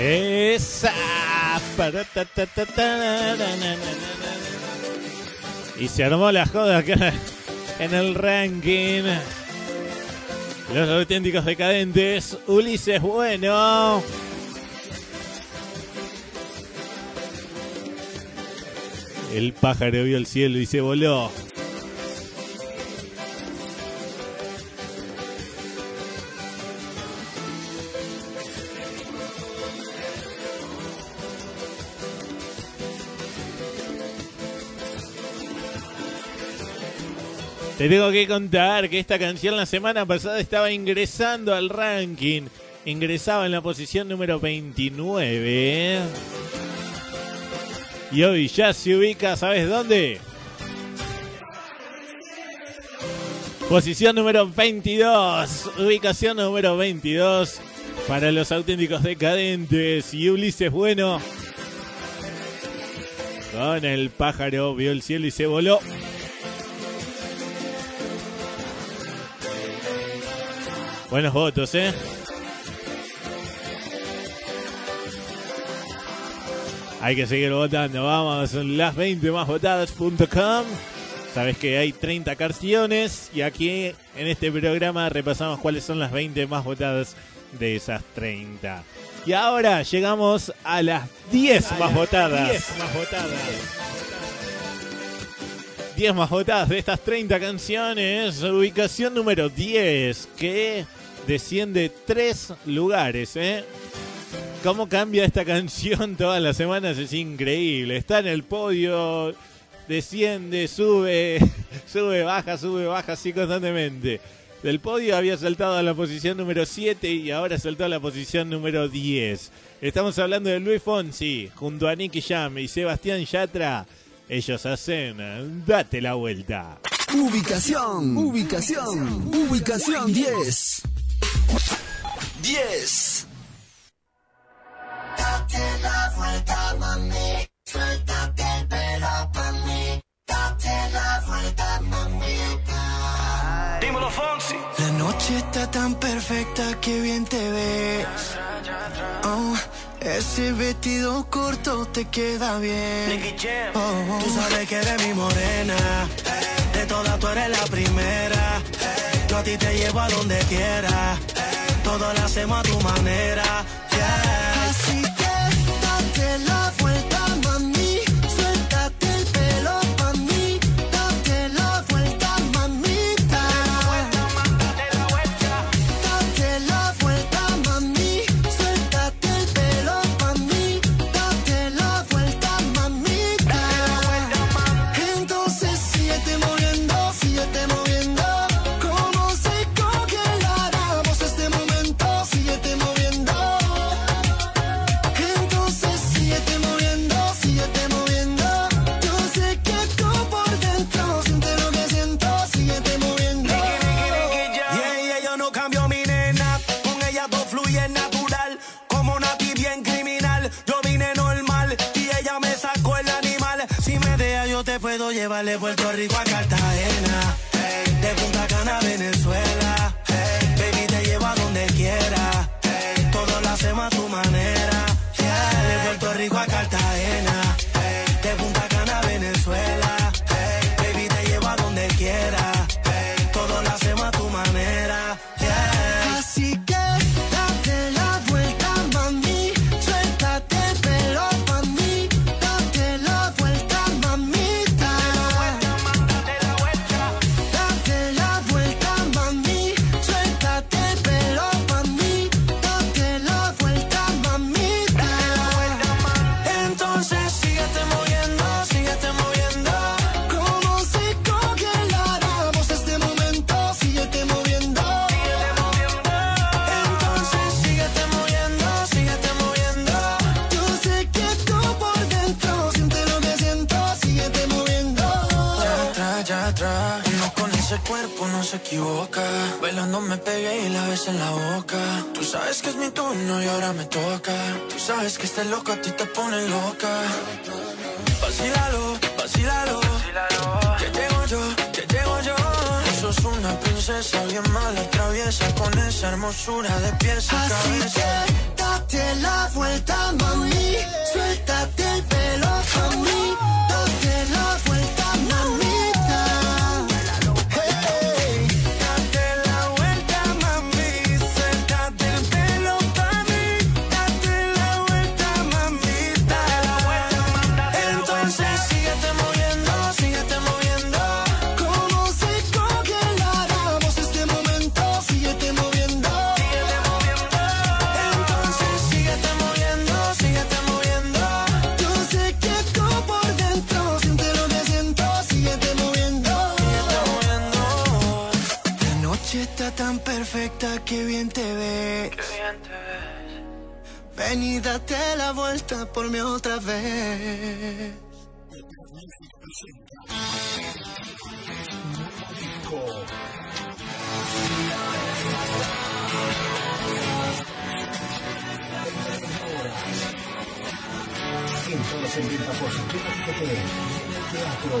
Esa. Y se armó la joda acá en el ranking. Los auténticos decadentes. Ulises Bueno. El pájaro vio el cielo y se voló. Te tengo que contar que esta canción la semana pasada estaba ingresando al ranking. Ingresaba en la posición número 29. Y hoy ya se ubica, ¿sabes dónde? Posición número 22. Ubicación número 22 para los auténticos decadentes. Y Ulises Bueno. Con el pájaro vio el cielo y se voló. Buenos votos, ¿eh? Hay que seguir votando. Vamos, las 20 más votadas.com. Sabes que hay 30 canciones y aquí en este programa repasamos cuáles son las 20 más votadas de esas 30. Y ahora llegamos a las 10 más votadas. 10 más votadas. 10 más votadas de estas 30 canciones. Ubicación número 10, que desciende 3 lugares, ¿eh? cómo cambia esta canción todas las semanas es increíble. Está en el podio, desciende, sube, sube, baja, sube, baja, así constantemente. Del podio había saltado a la posición número 7 y ahora saltó a la posición número 10. Estamos hablando de Luis Fonsi junto a Nicky Jam y Sebastián Yatra. Ellos hacen Date la vuelta. Ubicación, ubicación, ubicación 10. 10. Date la vuelta, mami. Suéltate el pelo pa' mí. Date la vuelta, mamita. Dímelo, Fonsi. La noche está tan perfecta que bien te ves. Oh, ese vestido corto te queda bien. Oh, Tú sabes que eres mi morena. De todas tú eres la primera. Yo a ti te llevo a donde quiera. Todo lo hacemos a tu manera. Así que date te puedo llevar de Puerto Rico a Cartagena. pone loca. Vacílalo, vacílalo. Que llego yo, que llego yo. Sos una princesa bien mala traviesa con esa hermosura de pies a Así. Que date la vuelta, mami. Suéltate el qué bien te ves. Qué bien te ves. Ven y date la vuelta por mí otra vez. Teatro.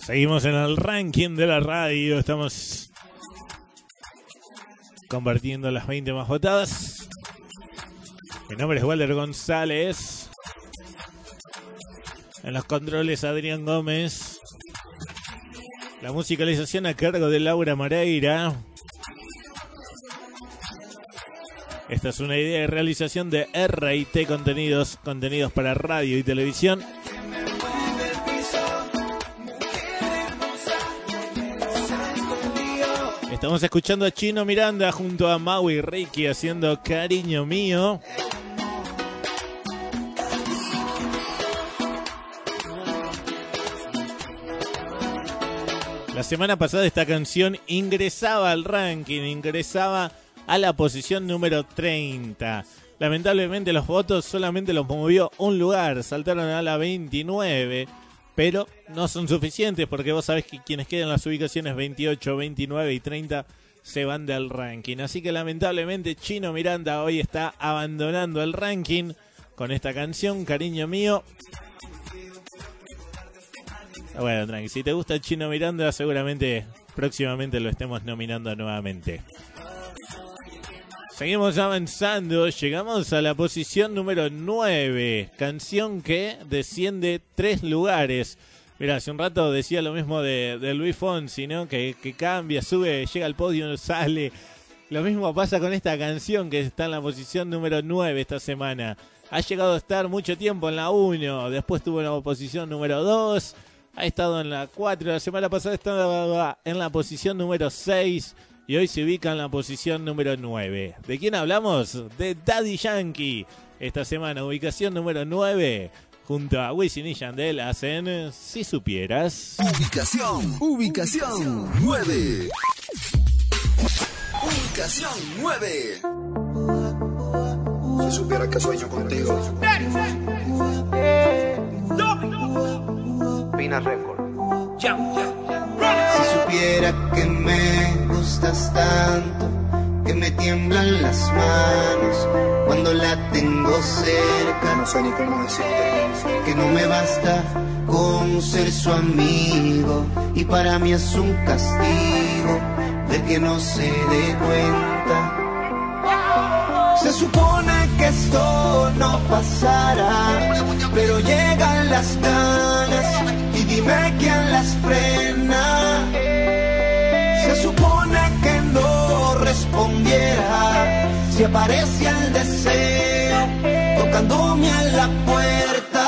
Seguimos en el ranking de la radio. Estamos compartiendo las 20 más votadas. Mi nombre es Walter González. En los controles Adrián Gómez. La musicalización a cargo de Laura Mareira. Esta es una idea de realización de RT Contenidos, contenidos para radio y televisión. Estamos escuchando a Chino Miranda junto a Maui Ricky haciendo Cariño Mío. La semana pasada esta canción ingresaba al ranking, ingresaba a la posición número 30. Lamentablemente los votos solamente los movió un lugar, saltaron a la 29, pero no son suficientes porque vos sabés que quienes quedan en las ubicaciones 28, 29 y 30 se van del ranking. Así que lamentablemente Chino Miranda hoy está abandonando el ranking con esta canción, cariño mío. Bueno, tranqui, si te gusta Chino Miranda, seguramente próximamente lo estemos nominando nuevamente. Seguimos avanzando, llegamos a la posición número 9, canción que desciende tres lugares. Mira, hace un rato decía lo mismo de, Luis Fonsi, ¿no? Que, cambia, sube, llega al podio, sale. Lo mismo pasa con esta canción que está en la posición número 9 esta semana. Ha llegado a estar mucho tiempo en la 1, después tuvo la posición número 2, ha estado en la 4, la semana pasada estaba en la posición número 6 y hoy se ubica en la posición número 9. ¿De quién hablamos? De Daddy Yankee. Esta semana, ubicación número 9. Junto a Wisin y Yandel hacen Si Supieras. Ubicación, ubicación 9. Ubicación 9. Si supiera que sueño contigo. Pina Record. Si supiera que me gustas tanto, que me tiemblan las manos cuando la tengo cerca. No sé ni cómo decirte. Que no me basta con ser su amigo y para mí es un castigo ver que no se dé cuenta. Se supone que esto no pasará, pero llegan las ganas dime quién las frena. Se supone que no respondiera si aparece el deseo tocándome a la puerta,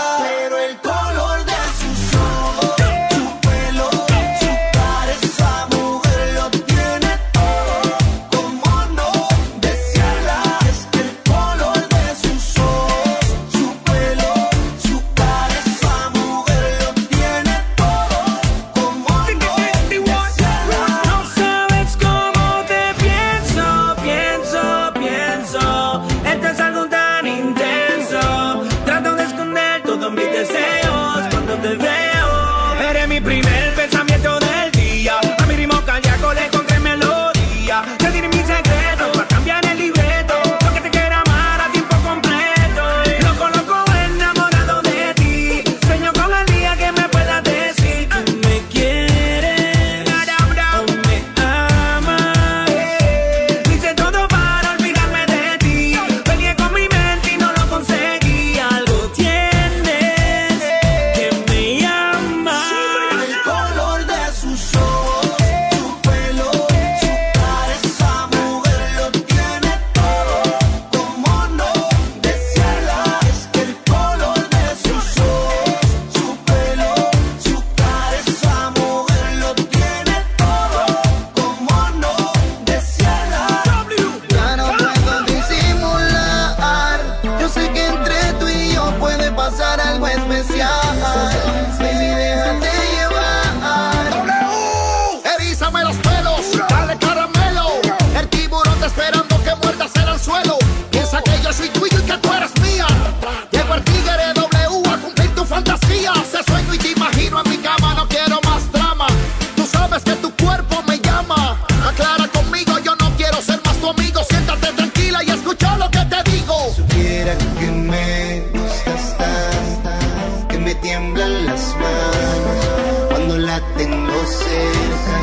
tengo cerca,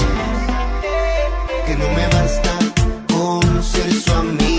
que no me basta con ser su amigo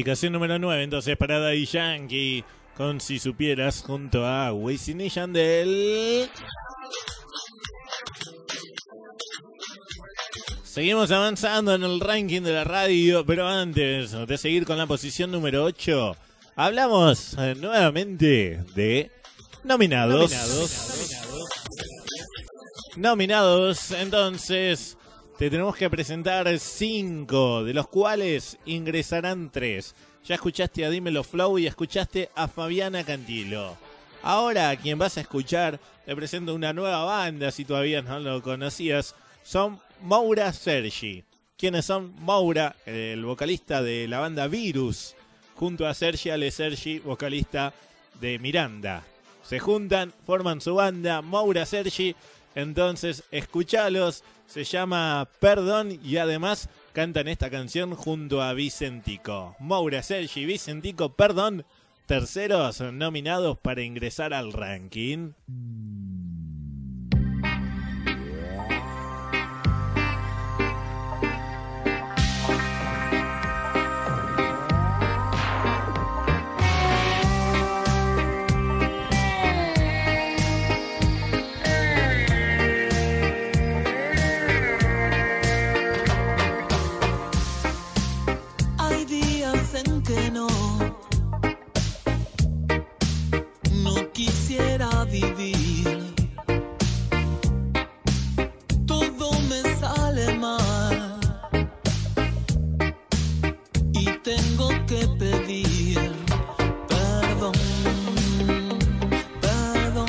Ubicación número 9, entonces para Daddy Yankee. Con Si Supieras junto a Wisin y Yandel. Seguimos avanzando en el ranking de la radio, pero antes de seguir con la posición número 8, hablamos eh, nuevamente de nominados. Nominados, entonces te tenemos que presentar cinco, de los cuales ingresarán tres. Ya escuchaste a Dímelo Flow y escuchaste a Fabiana Cantilo. Ahora, quien vas a escuchar, te presento una nueva banda, si todavía no lo conocías. Son Maura Sergi. ¿Quiénes son? Maura, el vocalista de la banda Virus, junto a Sergi Ale Sergi, vocalista de Miranda. Se juntan, forman su banda, Maura Sergi. Entonces, escuchalos. Se llama Perdón y además cantan esta canción junto a Vicentico. Maura Sergi Vicentico, Perdón, terceros nominados para ingresar al ranking. Vivir. Todo me sale mal y tengo que pedir perdón, perdón.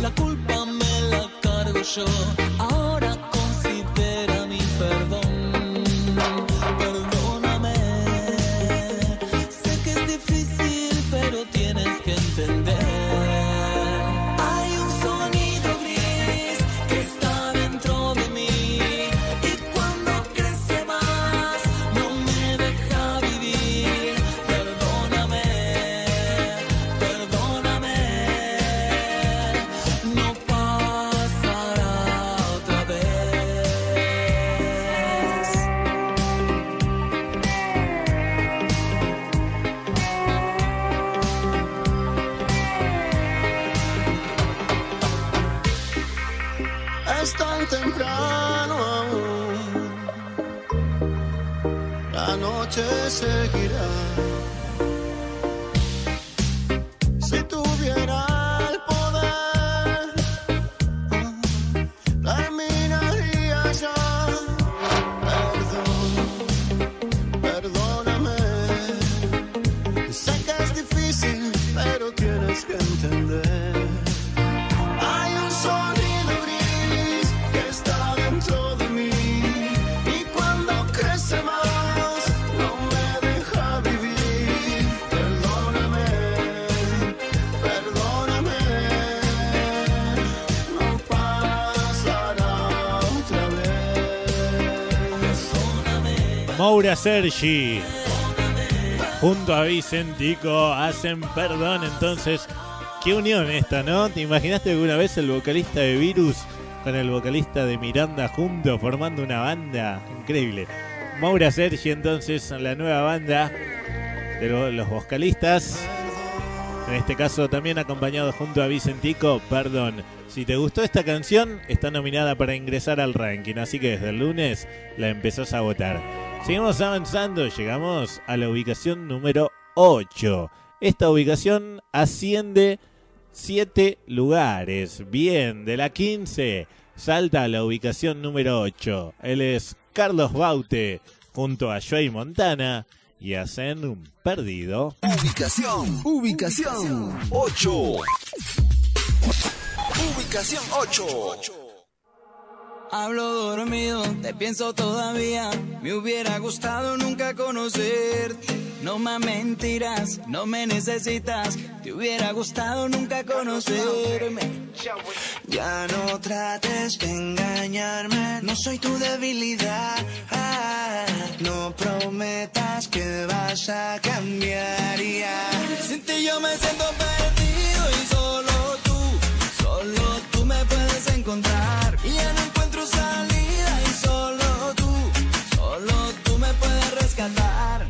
La culpa me la cargo yo. Sergi junto a Vicentico hacen perdón entonces. Qué unión esta, ¿no? ¿Te imaginaste alguna vez el vocalista de Virus con el vocalista de Miranda juntos formando una banda? Increíble. Maura Sergi entonces la nueva banda de lo- los vocalistas. En este caso también acompañado junto a Vicentico, perdón. Si te gustó esta canción, está nominada para ingresar al ranking, así que desde el lunes la empezás a votar. Seguimos avanzando, llegamos a la ubicación número 8. Esta ubicación asciende 7 lugares. Bien, de la 15 salta a la ubicación número 8. Él es Carlos Baute junto a Joey Montana y hacen un perdido. Ubicación, ubicación 8. Ubicación 8. Hablo dormido, te pienso todavía. Me hubiera gustado nunca conocerte. No más mentiras, no me necesitas. Te hubiera gustado nunca conocerme. Ya no trates de engañarme, no soy tu debilidad. No prometas que vas a cambiar ya. Sin ti yo me siento perdido y solo tú, solo tú me puedes encontrar. Y ya no encuentro salida y solo tú, solo tú me puedes rescatar.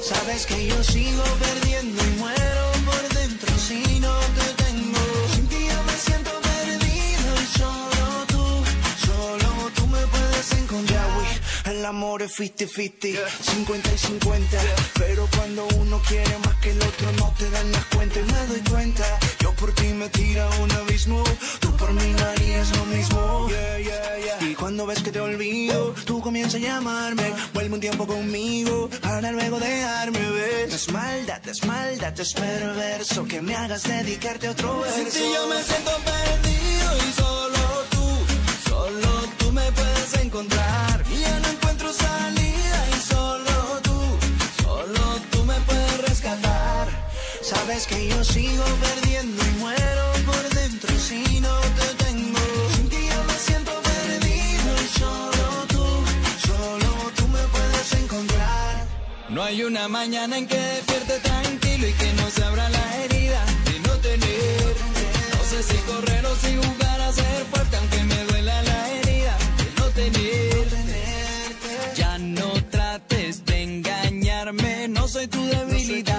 Sabes que yo sigo perdiendo y muero por dentro si no te tengo. Sin ti yo me siento perdido y solo tú, solo tú me puedes encontrar. El amor es 50-50, 50 y 50. Pero cuando uno quiere más que el otro no te dan las cuentas y me doy cuenta. Yo por ti me tira un abismo, tú por mí no harías lo mismo. Y cuando ves que te olvido, tú comienzas a llamarme, vuelve un tiempo conmigo para luego dejarme ver. Es maldad, es maldad, es perverso que me hagas dedicarte a otro verso. Sin yo me siento perdido y solo tú, solo tú me puedes encontrar. Sabes que yo sigo perdiendo y muero por dentro si no te tengo. Sin ti yo me siento perdido y solo tú, solo tú me puedes encontrar. No hay una mañana en que despierte tranquilo y que no se abra la herida de no tener. No sé si correr o si jugar a ser fuerte, aunque me duela la herida de no tener. Ya no trates de engañarme, no soy tu debilidad.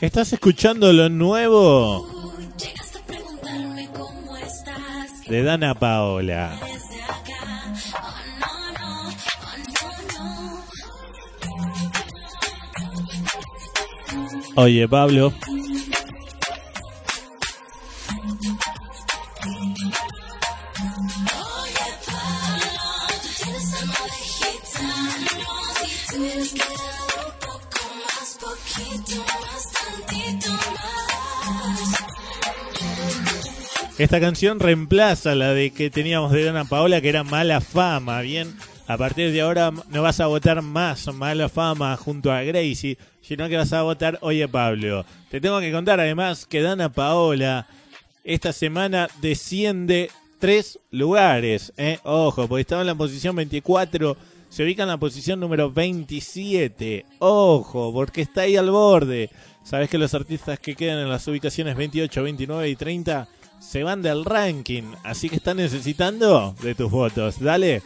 ¿Estás escuchando lo nuevo de Dana Paola? Oye, Pablo. Esta canción reemplaza la de que teníamos de Dana Paola, que era Mala Fama. Bien, a partir de ahora no vas a votar más Mala Fama junto a Gracie, sino que vas a votar Oye Pablo. Te tengo que contar además que Dana Paola esta semana desciende tres lugares. ¿eh? Ojo, porque estaba en la posición 24, se ubica en la posición número 27. Ojo, porque está ahí al borde. Sabes que los artistas que quedan en las ubicaciones 28, 29 y 30 se van del ranking, así que están necesitando de tus votos. Dale.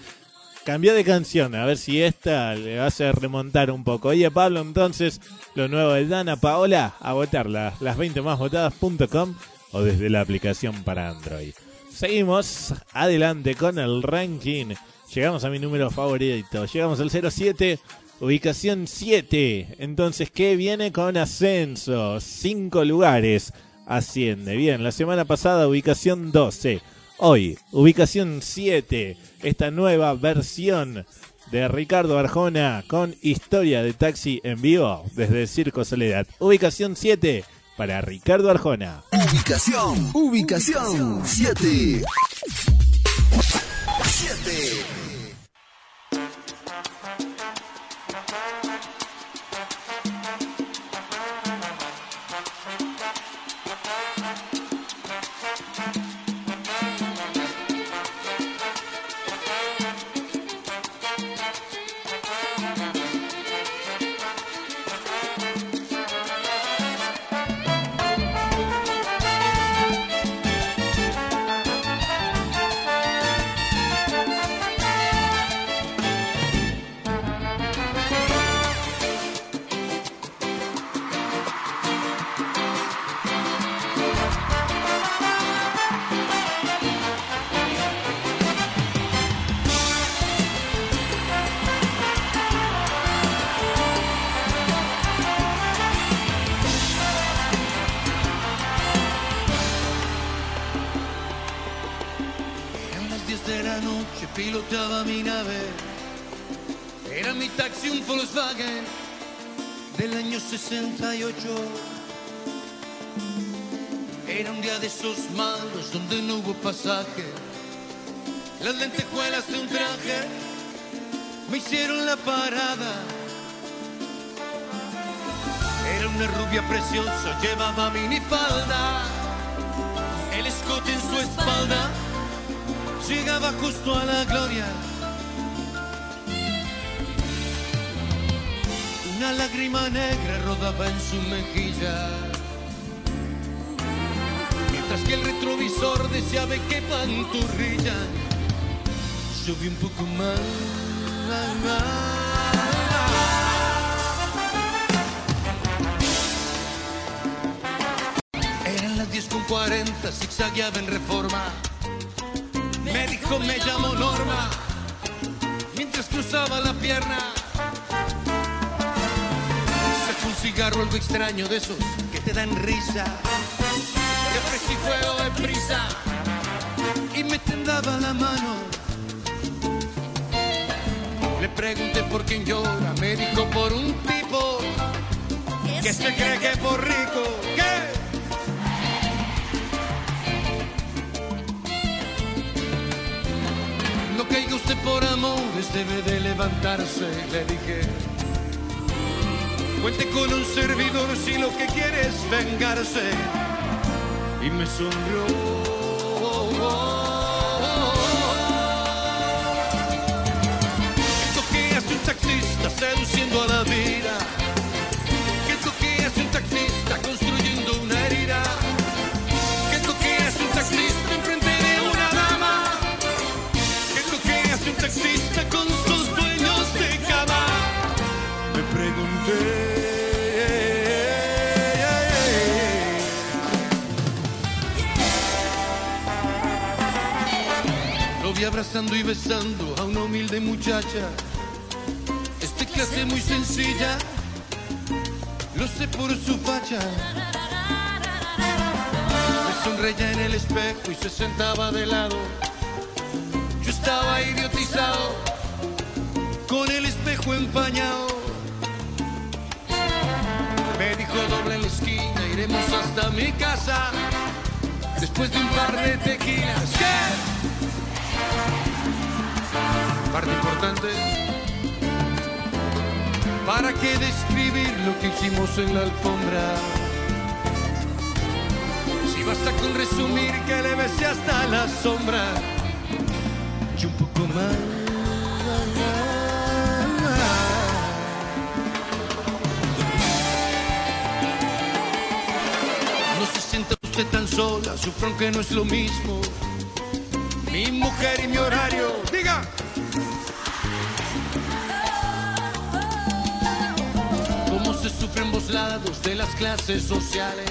cambió de canción, a ver si esta le hacer remontar un poco. Oye, Pablo, entonces, lo nuevo de Dana Paola, a votarla, las 20 más votadas.com o desde la aplicación para Android. Seguimos adelante con el ranking. Llegamos a mi número favorito. Llegamos al 07, ubicación 7. Entonces, ¿qué viene con ascenso? Cinco lugares asciende. Bien, la semana pasada ubicación 12. Hoy, ubicación 7. Esta nueva versión de Ricardo Arjona con historia de taxi en vivo desde Circo Soledad. Ubicación 7 para Ricardo Arjona. Ubicación, ubicación 7. 7. Las lentejuelas de un traje me hicieron la parada. Era una rubia preciosa, llevaba minifalda. El escote en su espalda llegaba justo a la gloria. Una lágrima negra rodaba en su mejilla. Que el retrovisor deseaba que panturrilla. Yo vi un poco más. Eran las 10 con 40, zigzagueaba en reforma. Me dijo, me llamo Norma, mientras cruzaba la pierna. Sacó un cigarro algo extraño de esos que te dan risa. Ofrecí fuego de prisa y me tendaba la mano. Le pregunté por quién llora, me dijo por un tipo que se cree que por rico. ¿Qué? No caiga usted por amores, debe de levantarse, le dije. Cuente con un servidor si lo que quiere es vengarse. Y me sonrió. ¿Qué es lo que hace un taxista seduciendo a la vida? Abrazando y besando a una humilde muchacha. Este clase muy sencilla, lo sé por su facha. Me sonreía en el espejo y se sentaba de lado. Yo estaba idiotizado, con el espejo empañado. Me dijo doble en la esquina, iremos hasta mi casa. Después de un par de tequilas. ¿Qué? Parte importante. ¿Para qué describir lo que hicimos en la alfombra? Si basta con resumir que le besé hasta la sombra y un poco más. No se sienta usted tan sola, sufro que no es lo mismo. Mi mujer y mi horario, diga. Lados de las clases sociales.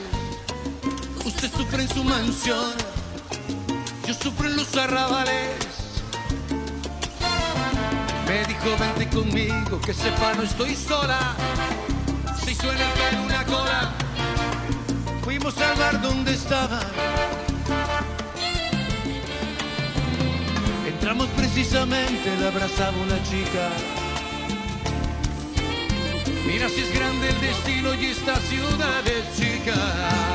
Usted sufre en su mansión, yo sufro en los arrabales. Me dijo vente conmigo, que sepa no estoy sola. Si suena el pelo una cola, fuimos al bar donde estaba. Entramos precisamente, le abrazaba una chica. Mira si es grande el destino y esta ciudad es chica.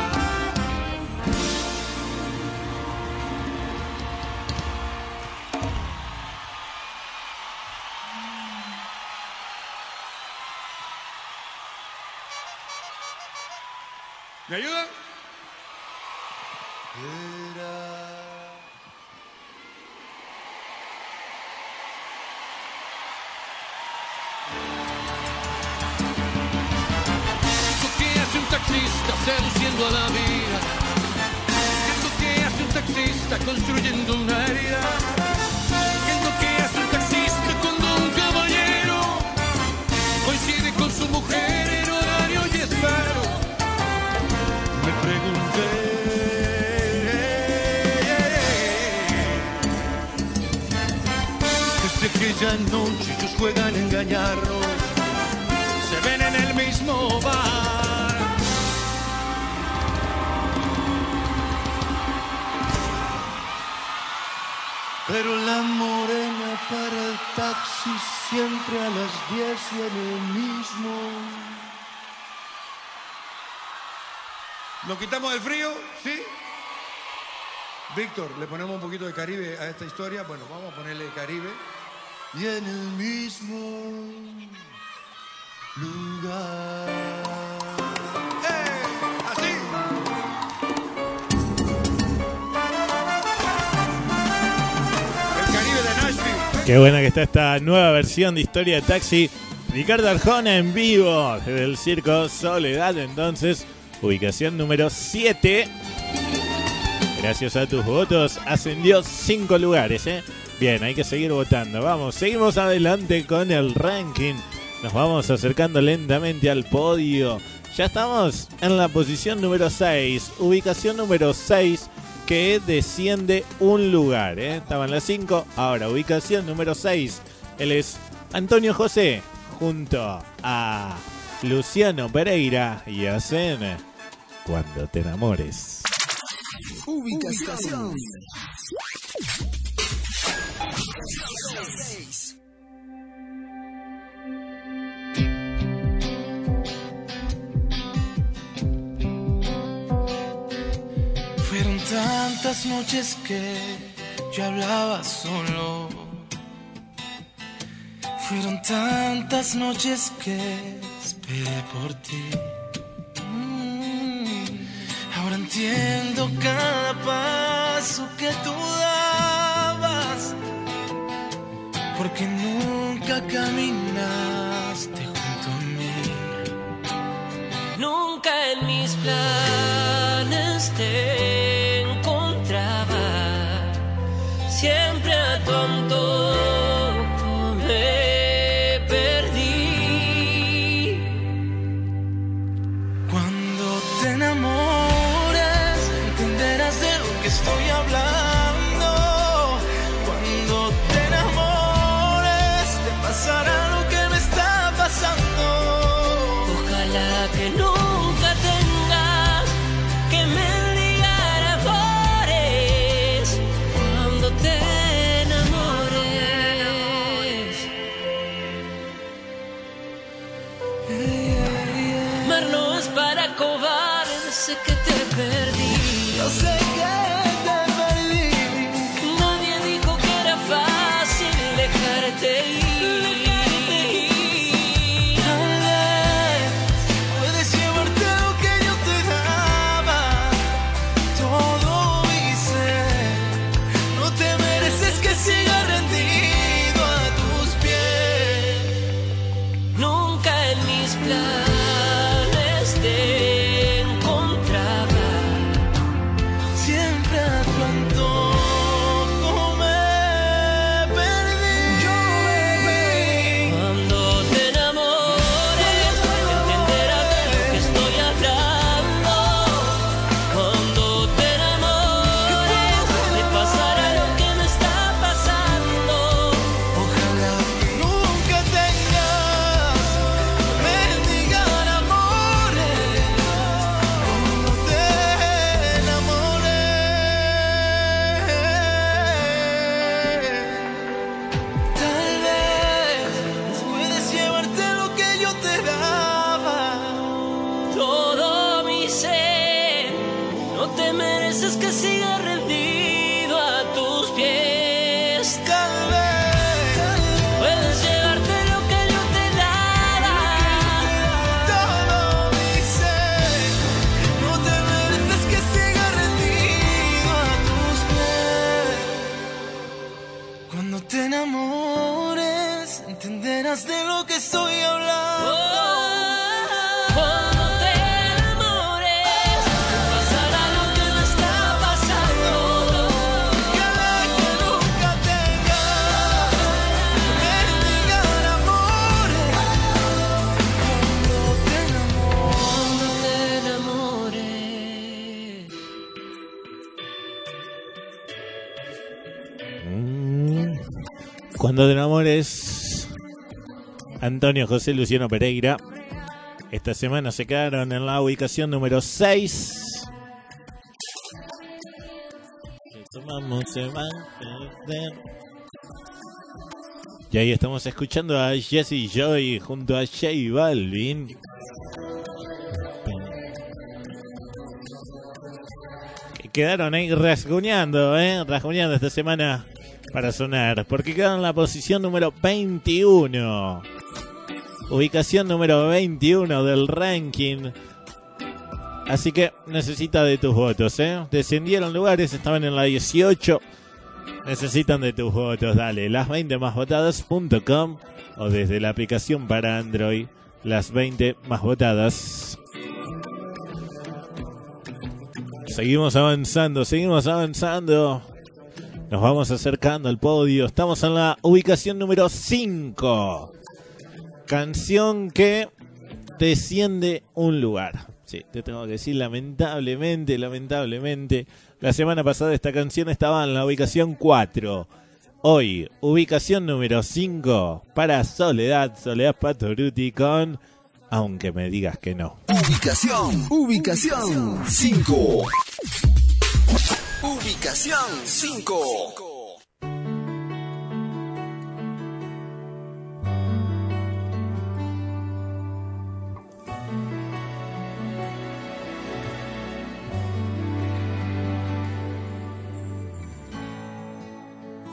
Quitamos del frío? ¿Sí? Víctor, ¿le ponemos un poquito de Caribe a esta historia? Bueno, vamos a ponerle Caribe. Y en el mismo lugar. ¡Eh! Qué buena que está esta nueva versión de Historia de Taxi. Ricardo Arjona en vivo desde el Circo Soledad. Entonces, ubicación número 7. Gracias a tus votos, ascendió 5 lugares. ¿eh? Bien, hay que seguir votando. Vamos, seguimos adelante con el ranking. Nos vamos acercando lentamente al podio. Ya estamos en la posición número 6. Ubicación número 6 que desciende un lugar. ¿eh? Estaba en la 5. Ahora, ubicación número 6. Él es Antonio José junto a Luciano Pereira y hacen Cuando te enamores. Ubicación. Fueron tantas noches que yo hablaba solo. Fueron tantas noches que por ti. Mm, Ahora entiendo cada paso que tú dabas. Porque nunca caminaste junto a mí. Nunca en mis planes te encontraba. Siempre a tu Cuando te enamores, Antonio José Luciano Pereira. Esta semana se quedaron en la ubicación número 6. Y ahí estamos escuchando a Jesse Joy junto a J Balvin. Que quedaron ahí rasguñando, ¿eh? Rasguñando esta semana para sonar. Porque quedaron en la posición número 21. Ubicación número 21 del ranking. Así que necesita de tus votos, ¿eh? Descendieron lugares, estaban en la 18. Necesitan de tus votos, dale. Las 20 más votadas.com o desde la aplicación para Android. Las 20 más votadas. Seguimos avanzando, seguimos avanzando. Nos vamos acercando al podio. Estamos en la ubicación número 5. Canción que desciende un lugar. Sí, te tengo que decir, lamentablemente, lamentablemente. La semana pasada esta canción estaba en la ubicación 4. Hoy, ubicación número 5 para Soledad, Soledad Patoruti con Aunque me digas que no. Ubicación, ubicación 5. Ubicación 5.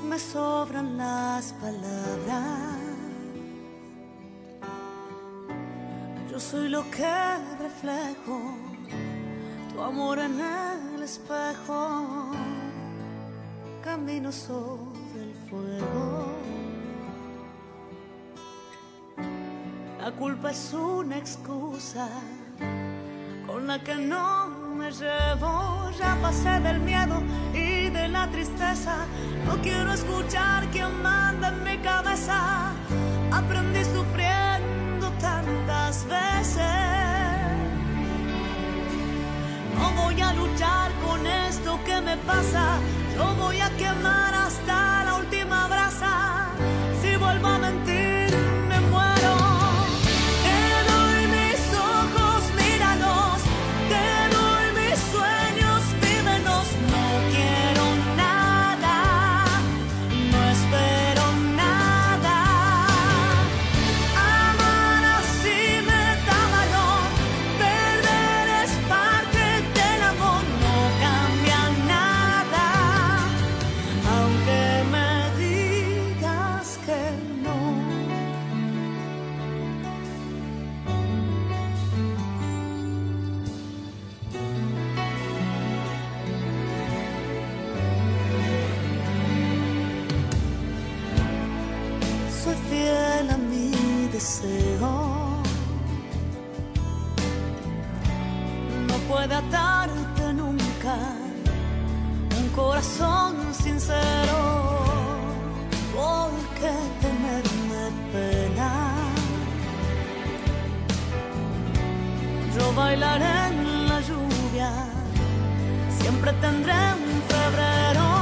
me sobran las palabras. Yo soy lo que reflejo, amor en el espejo. Camino sobre el fuego. La culpa es una excusa con la que no me llevo. Ya pasé del miedo y de la tristeza. No quiero escuchar quién manda en mi cabeza. Aprendí sufriendo tantas veces. No voy a luchar con esto que me pasa. Yo voy a quemar hasta la última brasa. Puede atarte nunca un corazón sincero. Porque tenerme pena. Yo bailaré en la lluvia, siempre tendré un febrero.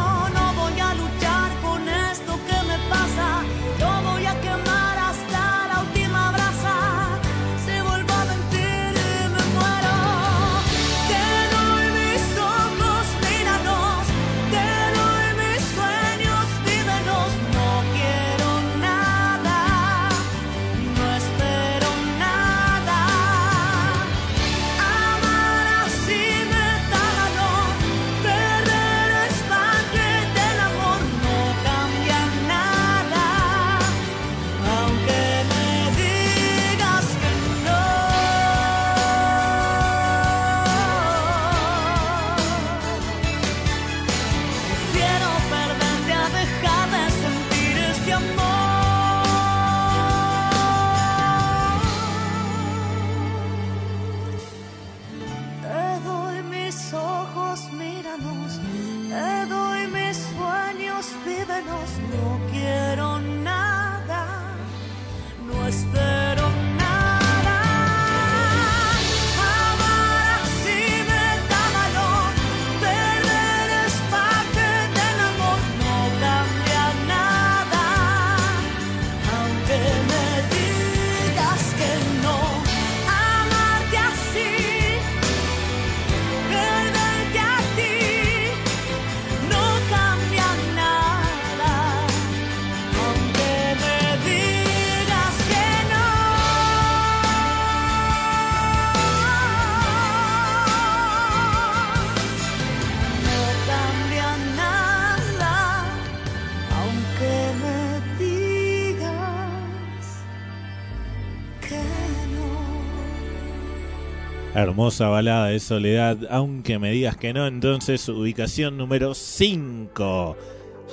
Hermosa balada de soledad, aunque me digas que no, entonces ubicación número 5.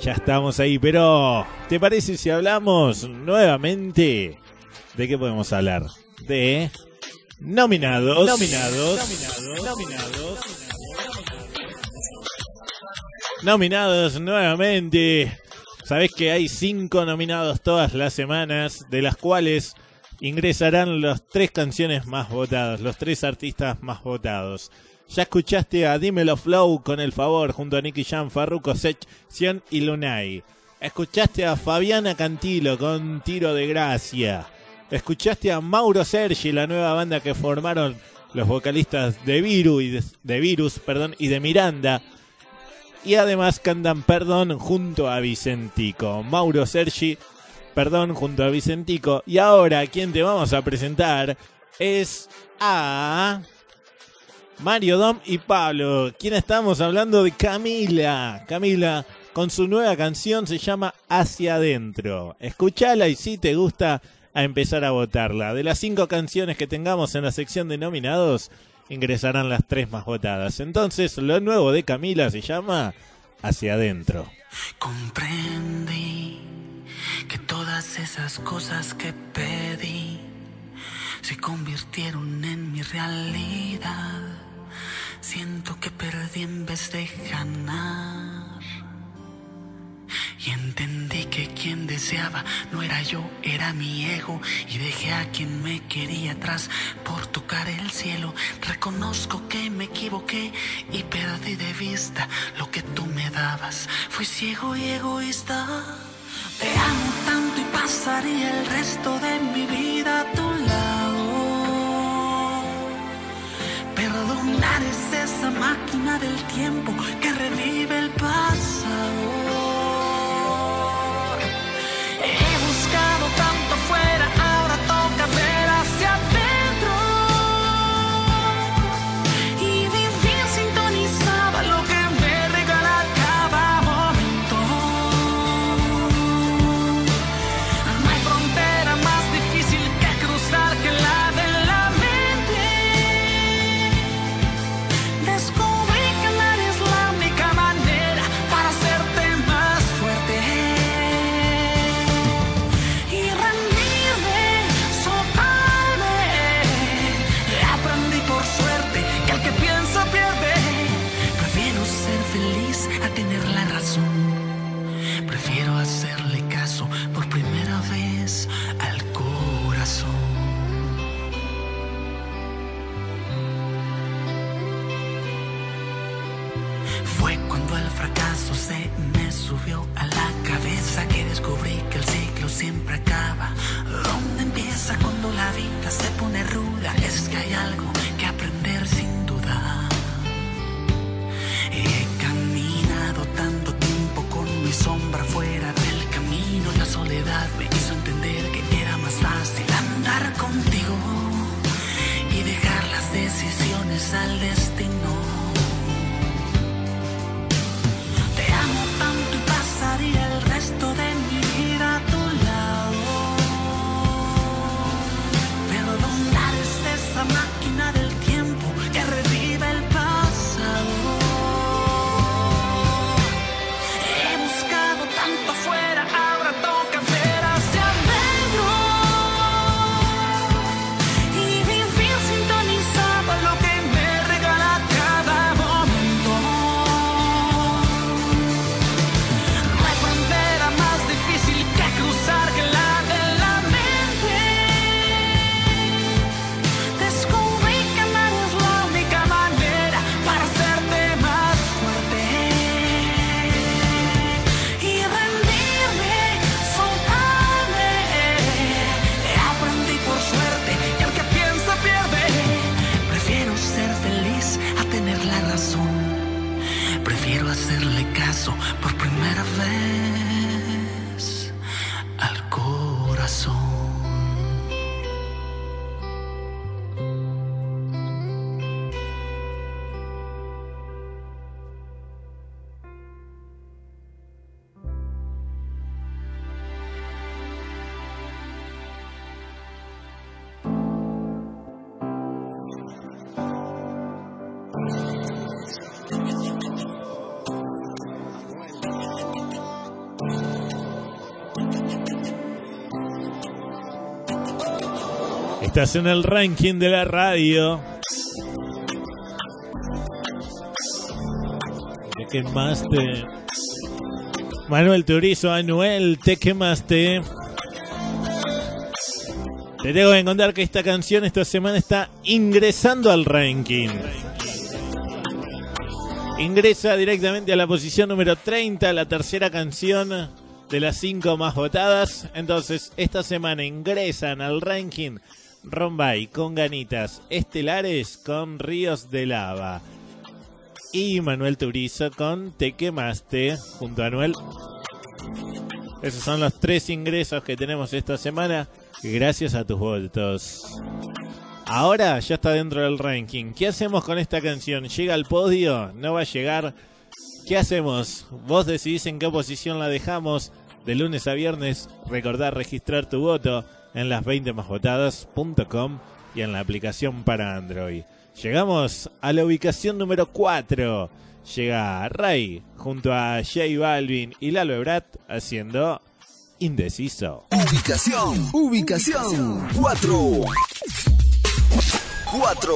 Ya estamos ahí, pero ¿te parece si hablamos nuevamente? ¿De qué podemos hablar? De nominados. Nominados. Nominados. Nominados. Nominados nuevamente. Sabés que hay cinco nominados todas las semanas, de las cuales ingresarán las tres canciones más votadas, los tres artistas más votados. Ya escuchaste a Dímelo Flow con El Favor junto a Nicky Jam, Farruko Sech, Sion y Lunay. Escuchaste a Fabiana Cantilo con Tiro de Gracia. Escuchaste a Mauro Sergi, la nueva banda que formaron los vocalistas de Virus de, de Virus, perdón, y de Miranda. Y además cantan Perdón junto a Vicentico. Mauro Sergi, Perdón junto a Vicentico. Y ahora quien te vamos a presentar es a Mario Dom y Pablo. Quien estamos hablando de Camila. Camila con su nueva canción se llama Hacia Adentro. Escuchala y si te gusta a empezar a votarla. De las cinco canciones que tengamos en la sección de nominados, ingresarán las tres más votadas. Entonces, lo nuevo de Camila se llama Hacia Adentro. Comprendí que todas esas cosas que pedí se convirtieron en mi realidad. Siento que perdí en vez de ganar. Y entendí que quien deseaba no era yo, era mi ego. Y dejé a quien me quería atrás por tocar el cielo. Reconozco que me equivoqué y perdí de vista lo que tú me dabas. Fui ciego y egoísta. Te amo tanto y pasaría el resto de mi vida a tu lado. Perdonar es esa máquina del tiempo que revive el pasado. Estás en el ranking de la radio. Te quemaste. Manuel Turizo, Anuel, te quemaste. Te tengo que contar que esta canción esta semana está ingresando al ranking. Ingresa directamente a la posición número 30, la tercera canción de las cinco más votadas. Entonces, esta semana ingresan al ranking Rombay con ganitas estelares con Ríos de Lava. Y Manuel Turizo con Te quemaste junto a Anuel. Esos son los tres ingresos que tenemos esta semana gracias a tus votos. Ahora ya está dentro del ranking. ¿Qué hacemos con esta canción? ¿Llega al podio? ¿No va a llegar? ¿Qué hacemos? Vos decidís en qué posición la dejamos. De lunes a viernes, recordar registrar tu voto en las 20 másvotadas.com y en la aplicación para Android. Llegamos a la ubicación número 4. Llega Ray junto a J Balvin y Lalo Ebrat haciendo Indeciso. Ubicación, ubicación 4. 4.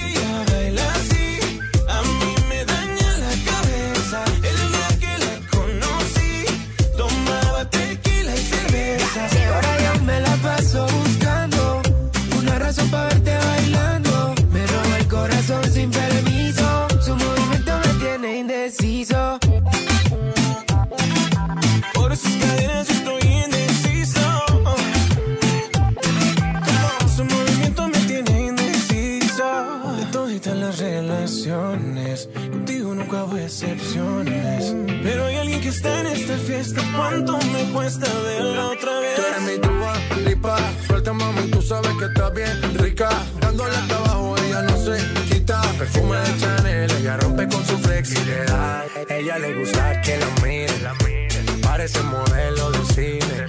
fiesta. ¿Cuánto me cuesta verla otra vez? Tú eres mi Dua Lipa, suelta mami, tú sabes que está bien rica. Dándole hasta abajo, ella no se quita. Perfume de Chanel, ella rompe con su flexibilidad. Ella le gusta que la miren, parece modelo de cine.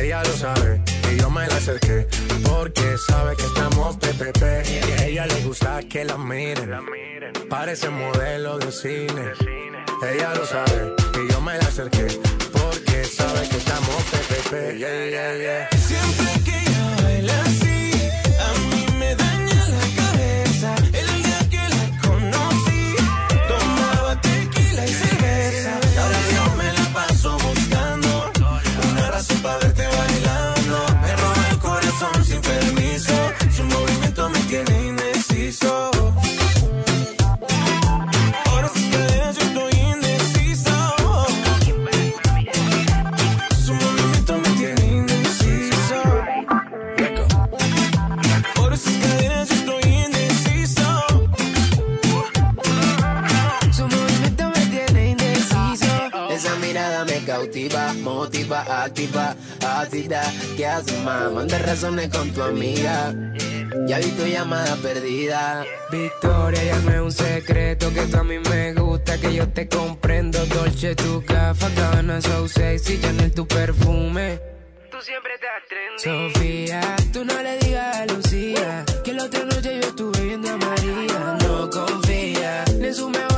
Ella lo sabe y yo me la acerqué porque sabe que estamos PPP. Y a ella le gusta que la miren, parece modelo de cine. Ella lo sabe y yo me la acerqué porque sabe que estamos PPP. Yeah, yeah, yeah. Siempre motiva, activa, ácida. ¿Qué haces, más? Manda razones con tu amiga. Ya vi tu llamada perdida. Victoria, ya no es un secreto que tú a mí me gusta, que yo te comprendo. Dolce, tu café, cabana, so sexy, Chanel, tu perfume. Tú siempre estás trendy. Sofía, tú no le digas a Lucía que la otra noche yo estuve viendo a María. No confía ni en su mejor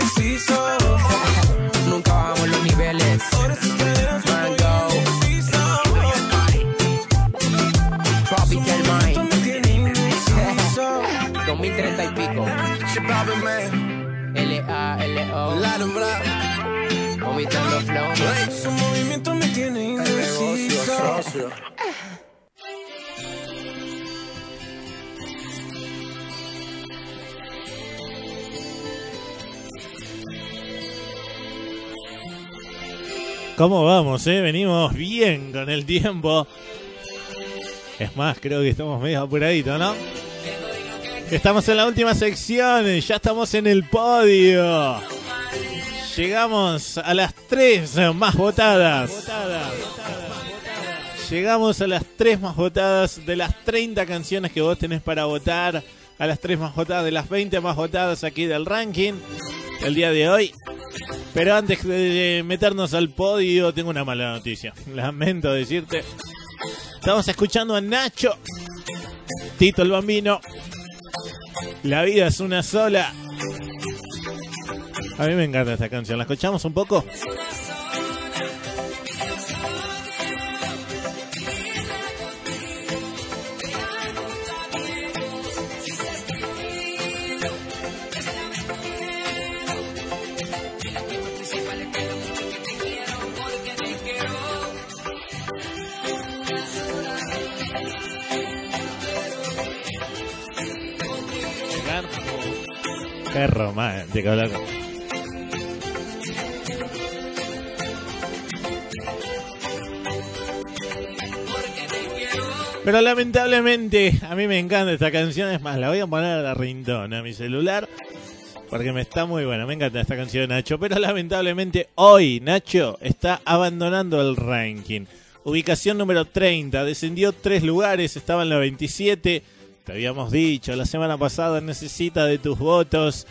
alumbrar. Vomitando flow. Su movimiento me tiene indeciso. ¿Cómo vamos, eh? Venimos bien con el tiempo. Es más, creo que estamos medio apuraditos, ¿no? Estamos en la última sección, ya estamos en el podio. Llegamos a las tres más votadas. Llegamos a las tres más votadas de las 30 canciones que vos tenés para votar. A las tres más votadas de las 20 más votadas aquí del ranking. El día de hoy. Pero antes de meternos al podio, tengo una mala noticia. Lamento decirte. Estamos escuchando a Nacho, Tito el Bambino. La vida es una sola. A mí me encanta esta canción. ¿La escuchamos un poco? Qué romántico, loco. Pero lamentablemente, a mí me encanta esta canción. Es más, la voy a poner a la rintona a mi celular. Porque me está muy buena. Me encanta esta canción de Nacho. Pero lamentablemente, hoy Nacho está abandonando el ranking. Ubicación número 30. Descendió tres lugares. Estaba en la 27. Te habíamos dicho la semana pasada. Necesita de tus votos.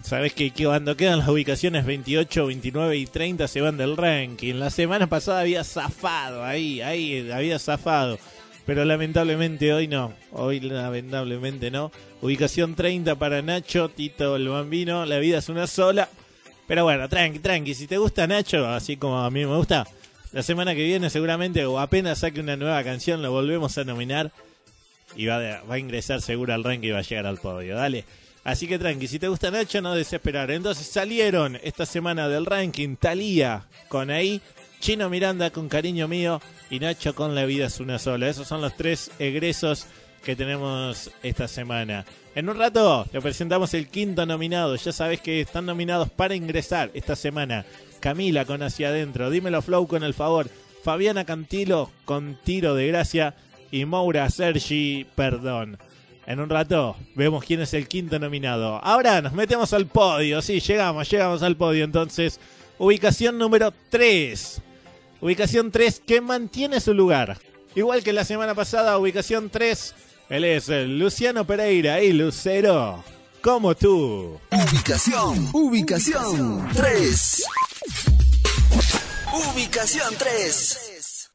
Sabes que cuando quedan las ubicaciones 28, 29 y 30 se van del ranking. La semana pasada había zafado ahí, ahí había zafado. Pero lamentablemente hoy no. Hoy lamentablemente no. Ubicación 30 para Nacho, Tito el Bambino. La vida es una sola. Pero bueno, tranqui, tranqui. Si te gusta Nacho, así como a mí me gusta, la semana que viene seguramente o apenas saque una nueva canción, lo volvemos a nominar. Y va, a, ingresar seguro al ranking y va a llegar al podio. Dale. Así que tranqui, si te gusta Nacho, no desesperar. Entonces salieron esta semana del ranking Talía con ahí, Chino Miranda con Cariño Mío y Nacho con La Vida es una sola. Esos son los tres egresos que tenemos esta semana. En un rato te presentamos el quinto nominado. Ya sabes que están nominados para ingresar esta semana. Camila con Hacia Adentro, Dímelo Flow con El Favor, Fabiana Cantilo con Tiro de Gracia y Maura Sergi Perdón. En un rato vemos quién es el quinto nominado. Ahora nos metemos al podio. Sí, llegamos, llegamos al podio. Entonces, ubicación número 3. Ubicación 3 que mantiene su lugar. Igual que la semana pasada, ubicación 3. Él es Luciano Pereira y Lucero. Como tú. Ubicación, ubicación 3. Ubicación 3.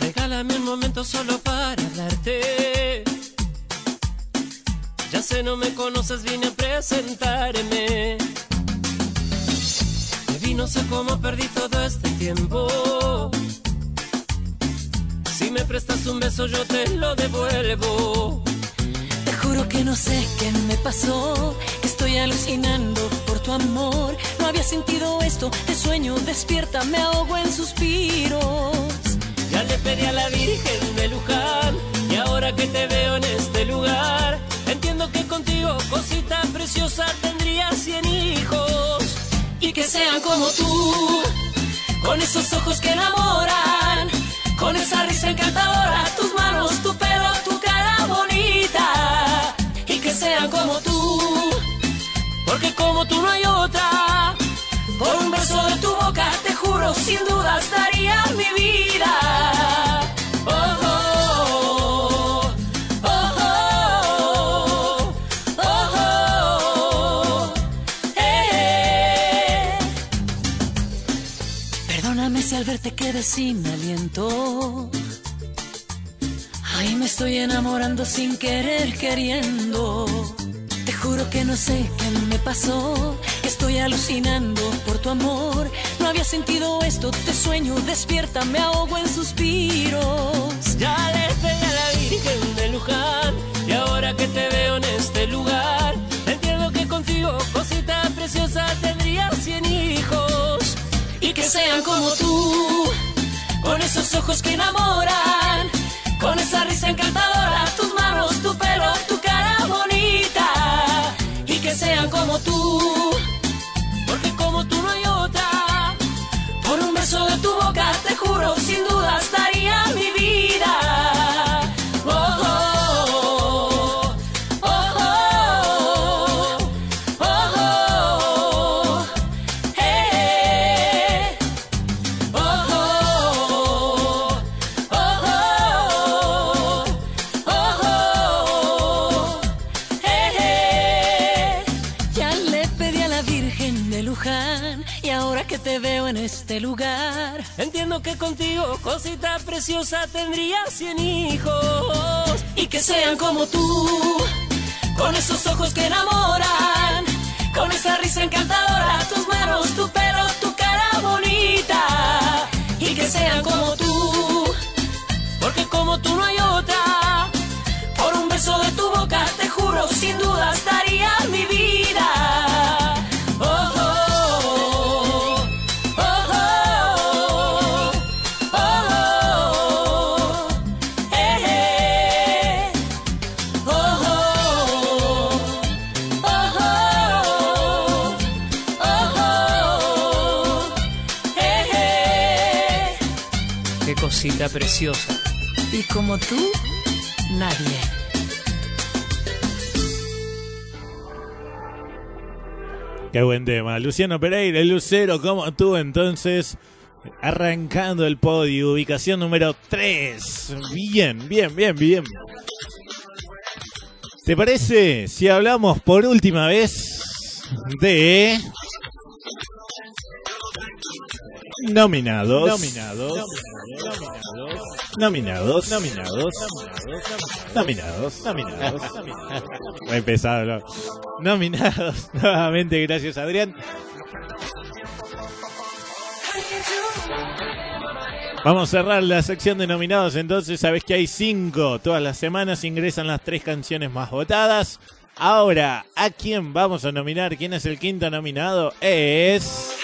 Regálame un momento solo para hablarte. Ya sé, no me conoces, vine a presentarme. Me vi, no sé cómo perdí todo este tiempo. Si me prestas un beso, yo te lo devuelvo. Te juro que no sé qué me pasó, que estoy alucinando por tu amor. No había sentido esto, te sueño, despierta, me ahogo en suspiros. Ya le pedí a la Virgen de Luján y ahora que te veo en este lugar, que contigo, cosita preciosa, tendría cien hijos y que sean como tú, con esos ojos que enamoran, con esa risa encantadora, tus manos, tu pelo, tu cara bonita y que sean como tú, porque como tú no hay otra. Por un beso de tu boca, te juro, sin dudas daría mi vida. Perdóname si al verte quedé sin aliento. Ay, me estoy enamorando sin querer, queriendo. Te juro que no sé qué me pasó, estoy alucinando por tu amor. No había sentido esto, te sueño, despierta, me ahogo en suspiros. Ya le pedí a la Virgen de Luján y ahora que te veo en este lugar, entiendo que contigo, cosita preciosa, tendría sean como tú, con esos ojos que enamoran, con esa risa encantadora, tus manos, tu pelo, tu cara bonita, y que sean como tú, porque como tú no hay otra, por un beso de tu boca, te juro, sin duda, hasta que contigo, cosita preciosa, tendría cien hijos. Y que sean como tú, con esos ojos que enamoran, con esa risa encantadora, tus manos, tu pelo, tu cara bonita. Y que sean como tú, porque como tú no hay otra. Por un beso de tu boca, te juro, sin dudas daría preciosa. Y como tú, nadie. Qué buen tema. Luciano Pereira, el Lucero, como tú entonces, arrancando el podio, ubicación número 3. Bien, bien, bien, bien. ¿Te parece si hablamos por última vez de nominados? Nominados. Nominados. Nominados. Nominados. Nominados. Muy pesado. ¿no? Nominados. Nuevamente, gracias Adrián. Vamos a cerrar la sección de nominados, entonces sabes que hay cinco. Todas las semanas ingresan las tres canciones más votadas. Ahora, ¿a quién vamos a nominar? ¿Quién es el quinto nominado? Es...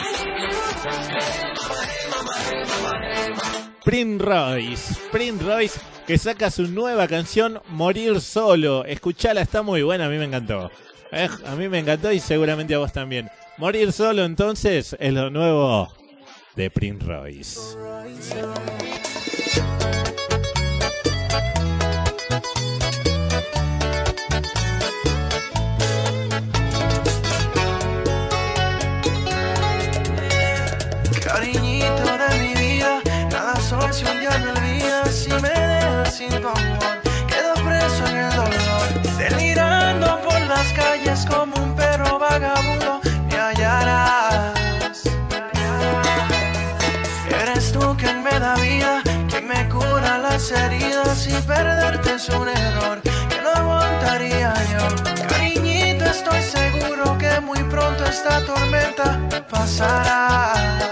Prince Royce. Prince Royce que saca su nueva canción Morir Solo. Escuchala, está muy buena, a mí me encantó. Eh, a mí me encantó y seguramente a vos también. Morir Solo entonces es lo nuevo de Prince Royce. Si un día me olvidas si me dejas sin tu amor. Quedo preso en el dolor, delirando por las calles como un perro vagabundo. Me hallarás. Eres tú quien me da vida, quien me cura las heridas y perderte es un error que no aguantaría yo. Cariñito, estoy seguro que muy pronto esta tormenta pasará.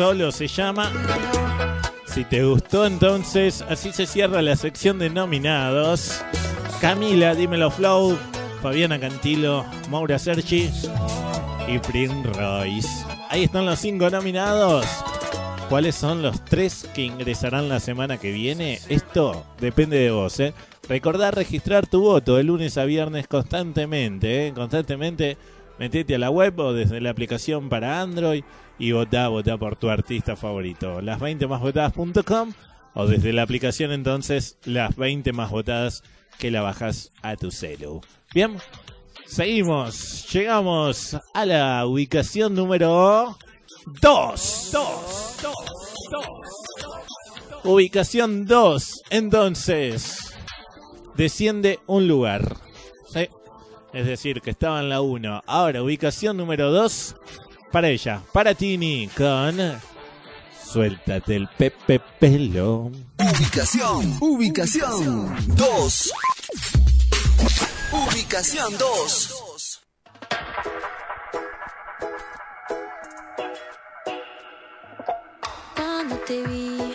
Solo se llama. Si te gustó entonces, así se cierra la sección de nominados. Camila, Dímelo Flow, Fabiana Cantilo, Maura Sergi y Prince Royce. Ahí están los cinco nominados. ¿Cuáles son los tres que ingresarán la semana que viene? Esto depende de vos, ¿eh? Recordá registrar tu voto de lunes a viernes constantemente, ¿eh? Constantemente metete a la web o desde la aplicación para Android y votá, votá por tu artista favorito. Las 20 más votadas.com o desde la aplicación entonces las 20 más votadas que la bajas a tu celu. Bien, seguimos. Llegamos a la ubicación número 2. Ubicación 2. Entonces, desciende un lugar. Es decir, que estaba en la 1. Ahora, ubicación número 2. Para ella, para Tini, con Suéltate el pepe pelo. Ubicación, ubicación 2. Ubicación 2. Cuando te vi,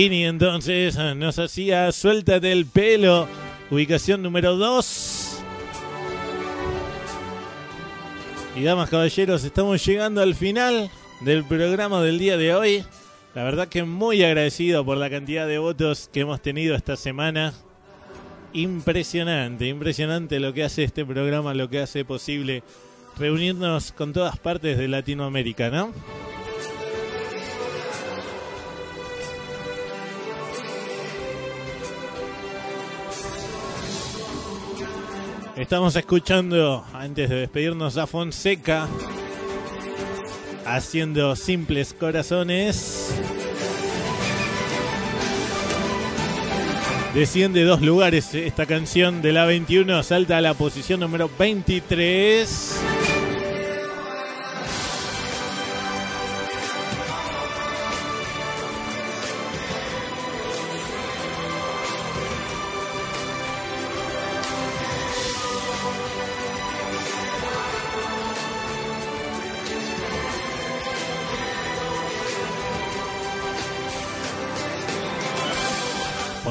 Tini entonces nos hacía Suéltate el pelo, ubicación número 2. Y damas, caballeros, estamos llegando al final del programa del día de hoy. La verdad que muy agradecido por la cantidad de votos que hemos tenido esta semana. Impresionante, impresionante lo que hace este programa, lo que hace posible reunirnos con todas partes de Latinoamérica, ¿no? Estamos escuchando, antes de despedirnos, a Fonseca haciendo simples corazones. Desciende dos lugares esta canción de la 21, salta a la posición número 23.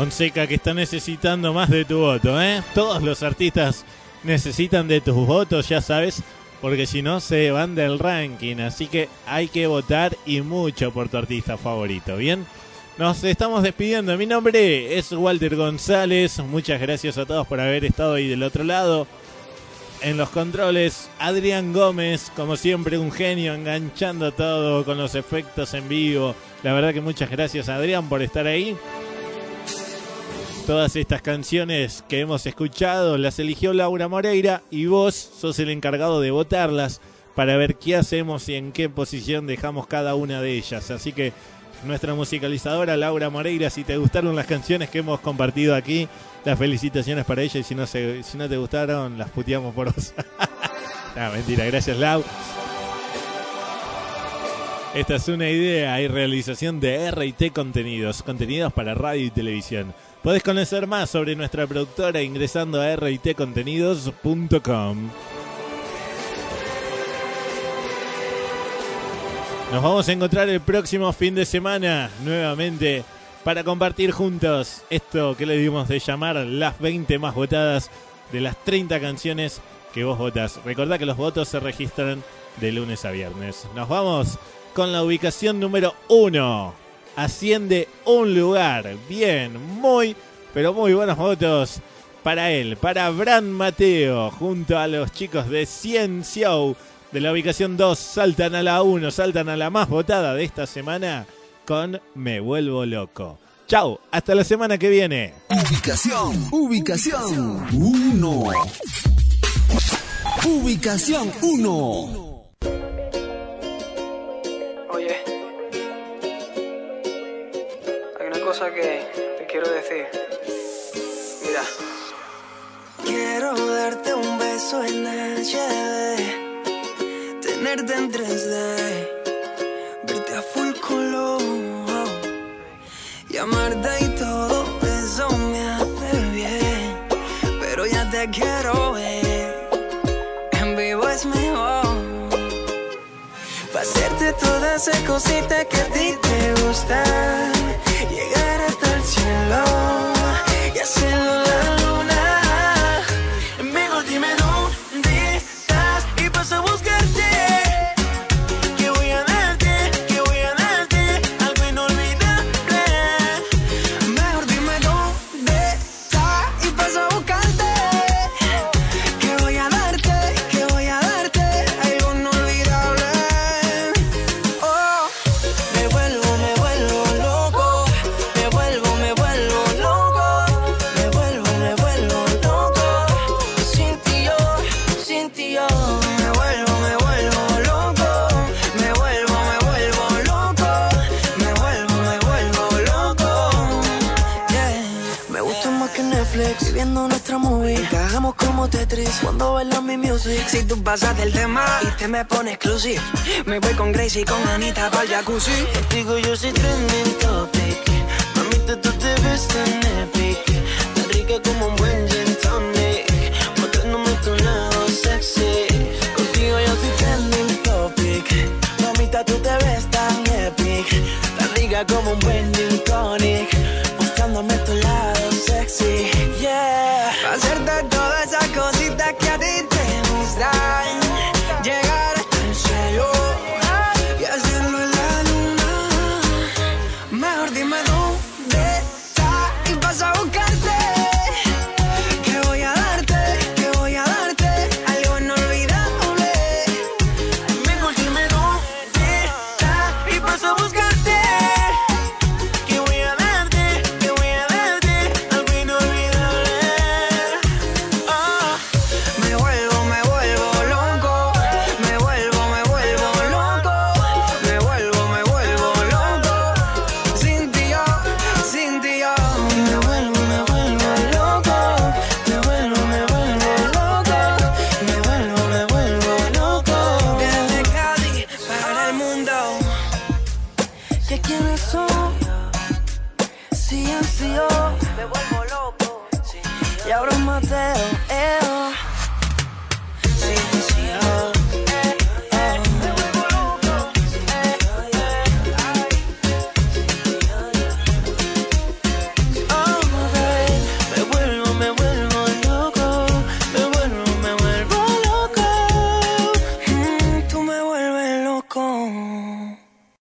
Fonseca que está necesitando más de tu voto, ¿eh? Todos los artistas necesitan de tus votos, ya sabes, porque si no se van del ranking, así que hay que votar y mucho por tu artista favorito, ¿bien? Nos estamos despidiendo, mi nombre es Walter González, muchas gracias a todos por haber estado ahí del otro lado. en los controles, Adrián Gómez, como siempre un genio enganchando todo con los efectos en vivo. La verdad que muchas gracias Adrián por estar ahí. Todas estas canciones que hemos escuchado las eligió Laura Moreira y vos sos el encargado de votarlas para ver qué hacemos y en qué posición dejamos cada una de ellas. Así que nuestra musicalizadora Laura Moreira, si te gustaron las canciones que hemos compartido aquí, las felicitaciones para ella y si no, se, no te gustaron, las puteamos por vos. no, mentira, gracias Lau. Esta es una idea y realización de RT Contenidos, contenidos para radio y televisión. Podés conocer más sobre nuestra productora ingresando a ritcontenidos.com. Nos vamos a encontrar el próximo fin de semana nuevamente para compartir juntos esto que le dimos de llamar las 20 más votadas de las 30 canciones que vos votas. Recordá que los votos se registran de lunes a viernes. Nos vamos con la ubicación número 1. Asciende un lugar. Bien, muy, pero muy buenos votos para él, para Bran Mateo, junto a los chicos de Cien de la ubicación 2 saltan a la 1, saltan a la más votada de esta semana con Me Vuelvo Loco. Chau, hasta la semana que viene. Ubicación, ubicación 1. Ubicación 1. Cosa que te quiero decir. Mira. Quiero darte un beso en HD, tenerte en 3D, verte a full color, llamarte y todo eso me hace bien, pero ya te quiero ver, en vivo es mejor. Pa' hacerte todas esas cositas que a ti te gustan, llegar hasta el cielo y hacerlo Tetris cuando bailas mi music. Si tú pasas del tema y te me pones exclusive, me voy con Gracie y con Anita para el jacuzzi. Digo yo soy trending topic. Mamita, tú te ves tan epic. Tan rica como un buen gin tonic. Mostrándome tu lado sexy. Contigo yo soy trending topic. Mamita, tú te ves tan epic. Tan rica como un buen gin tonic. Mostrándome tu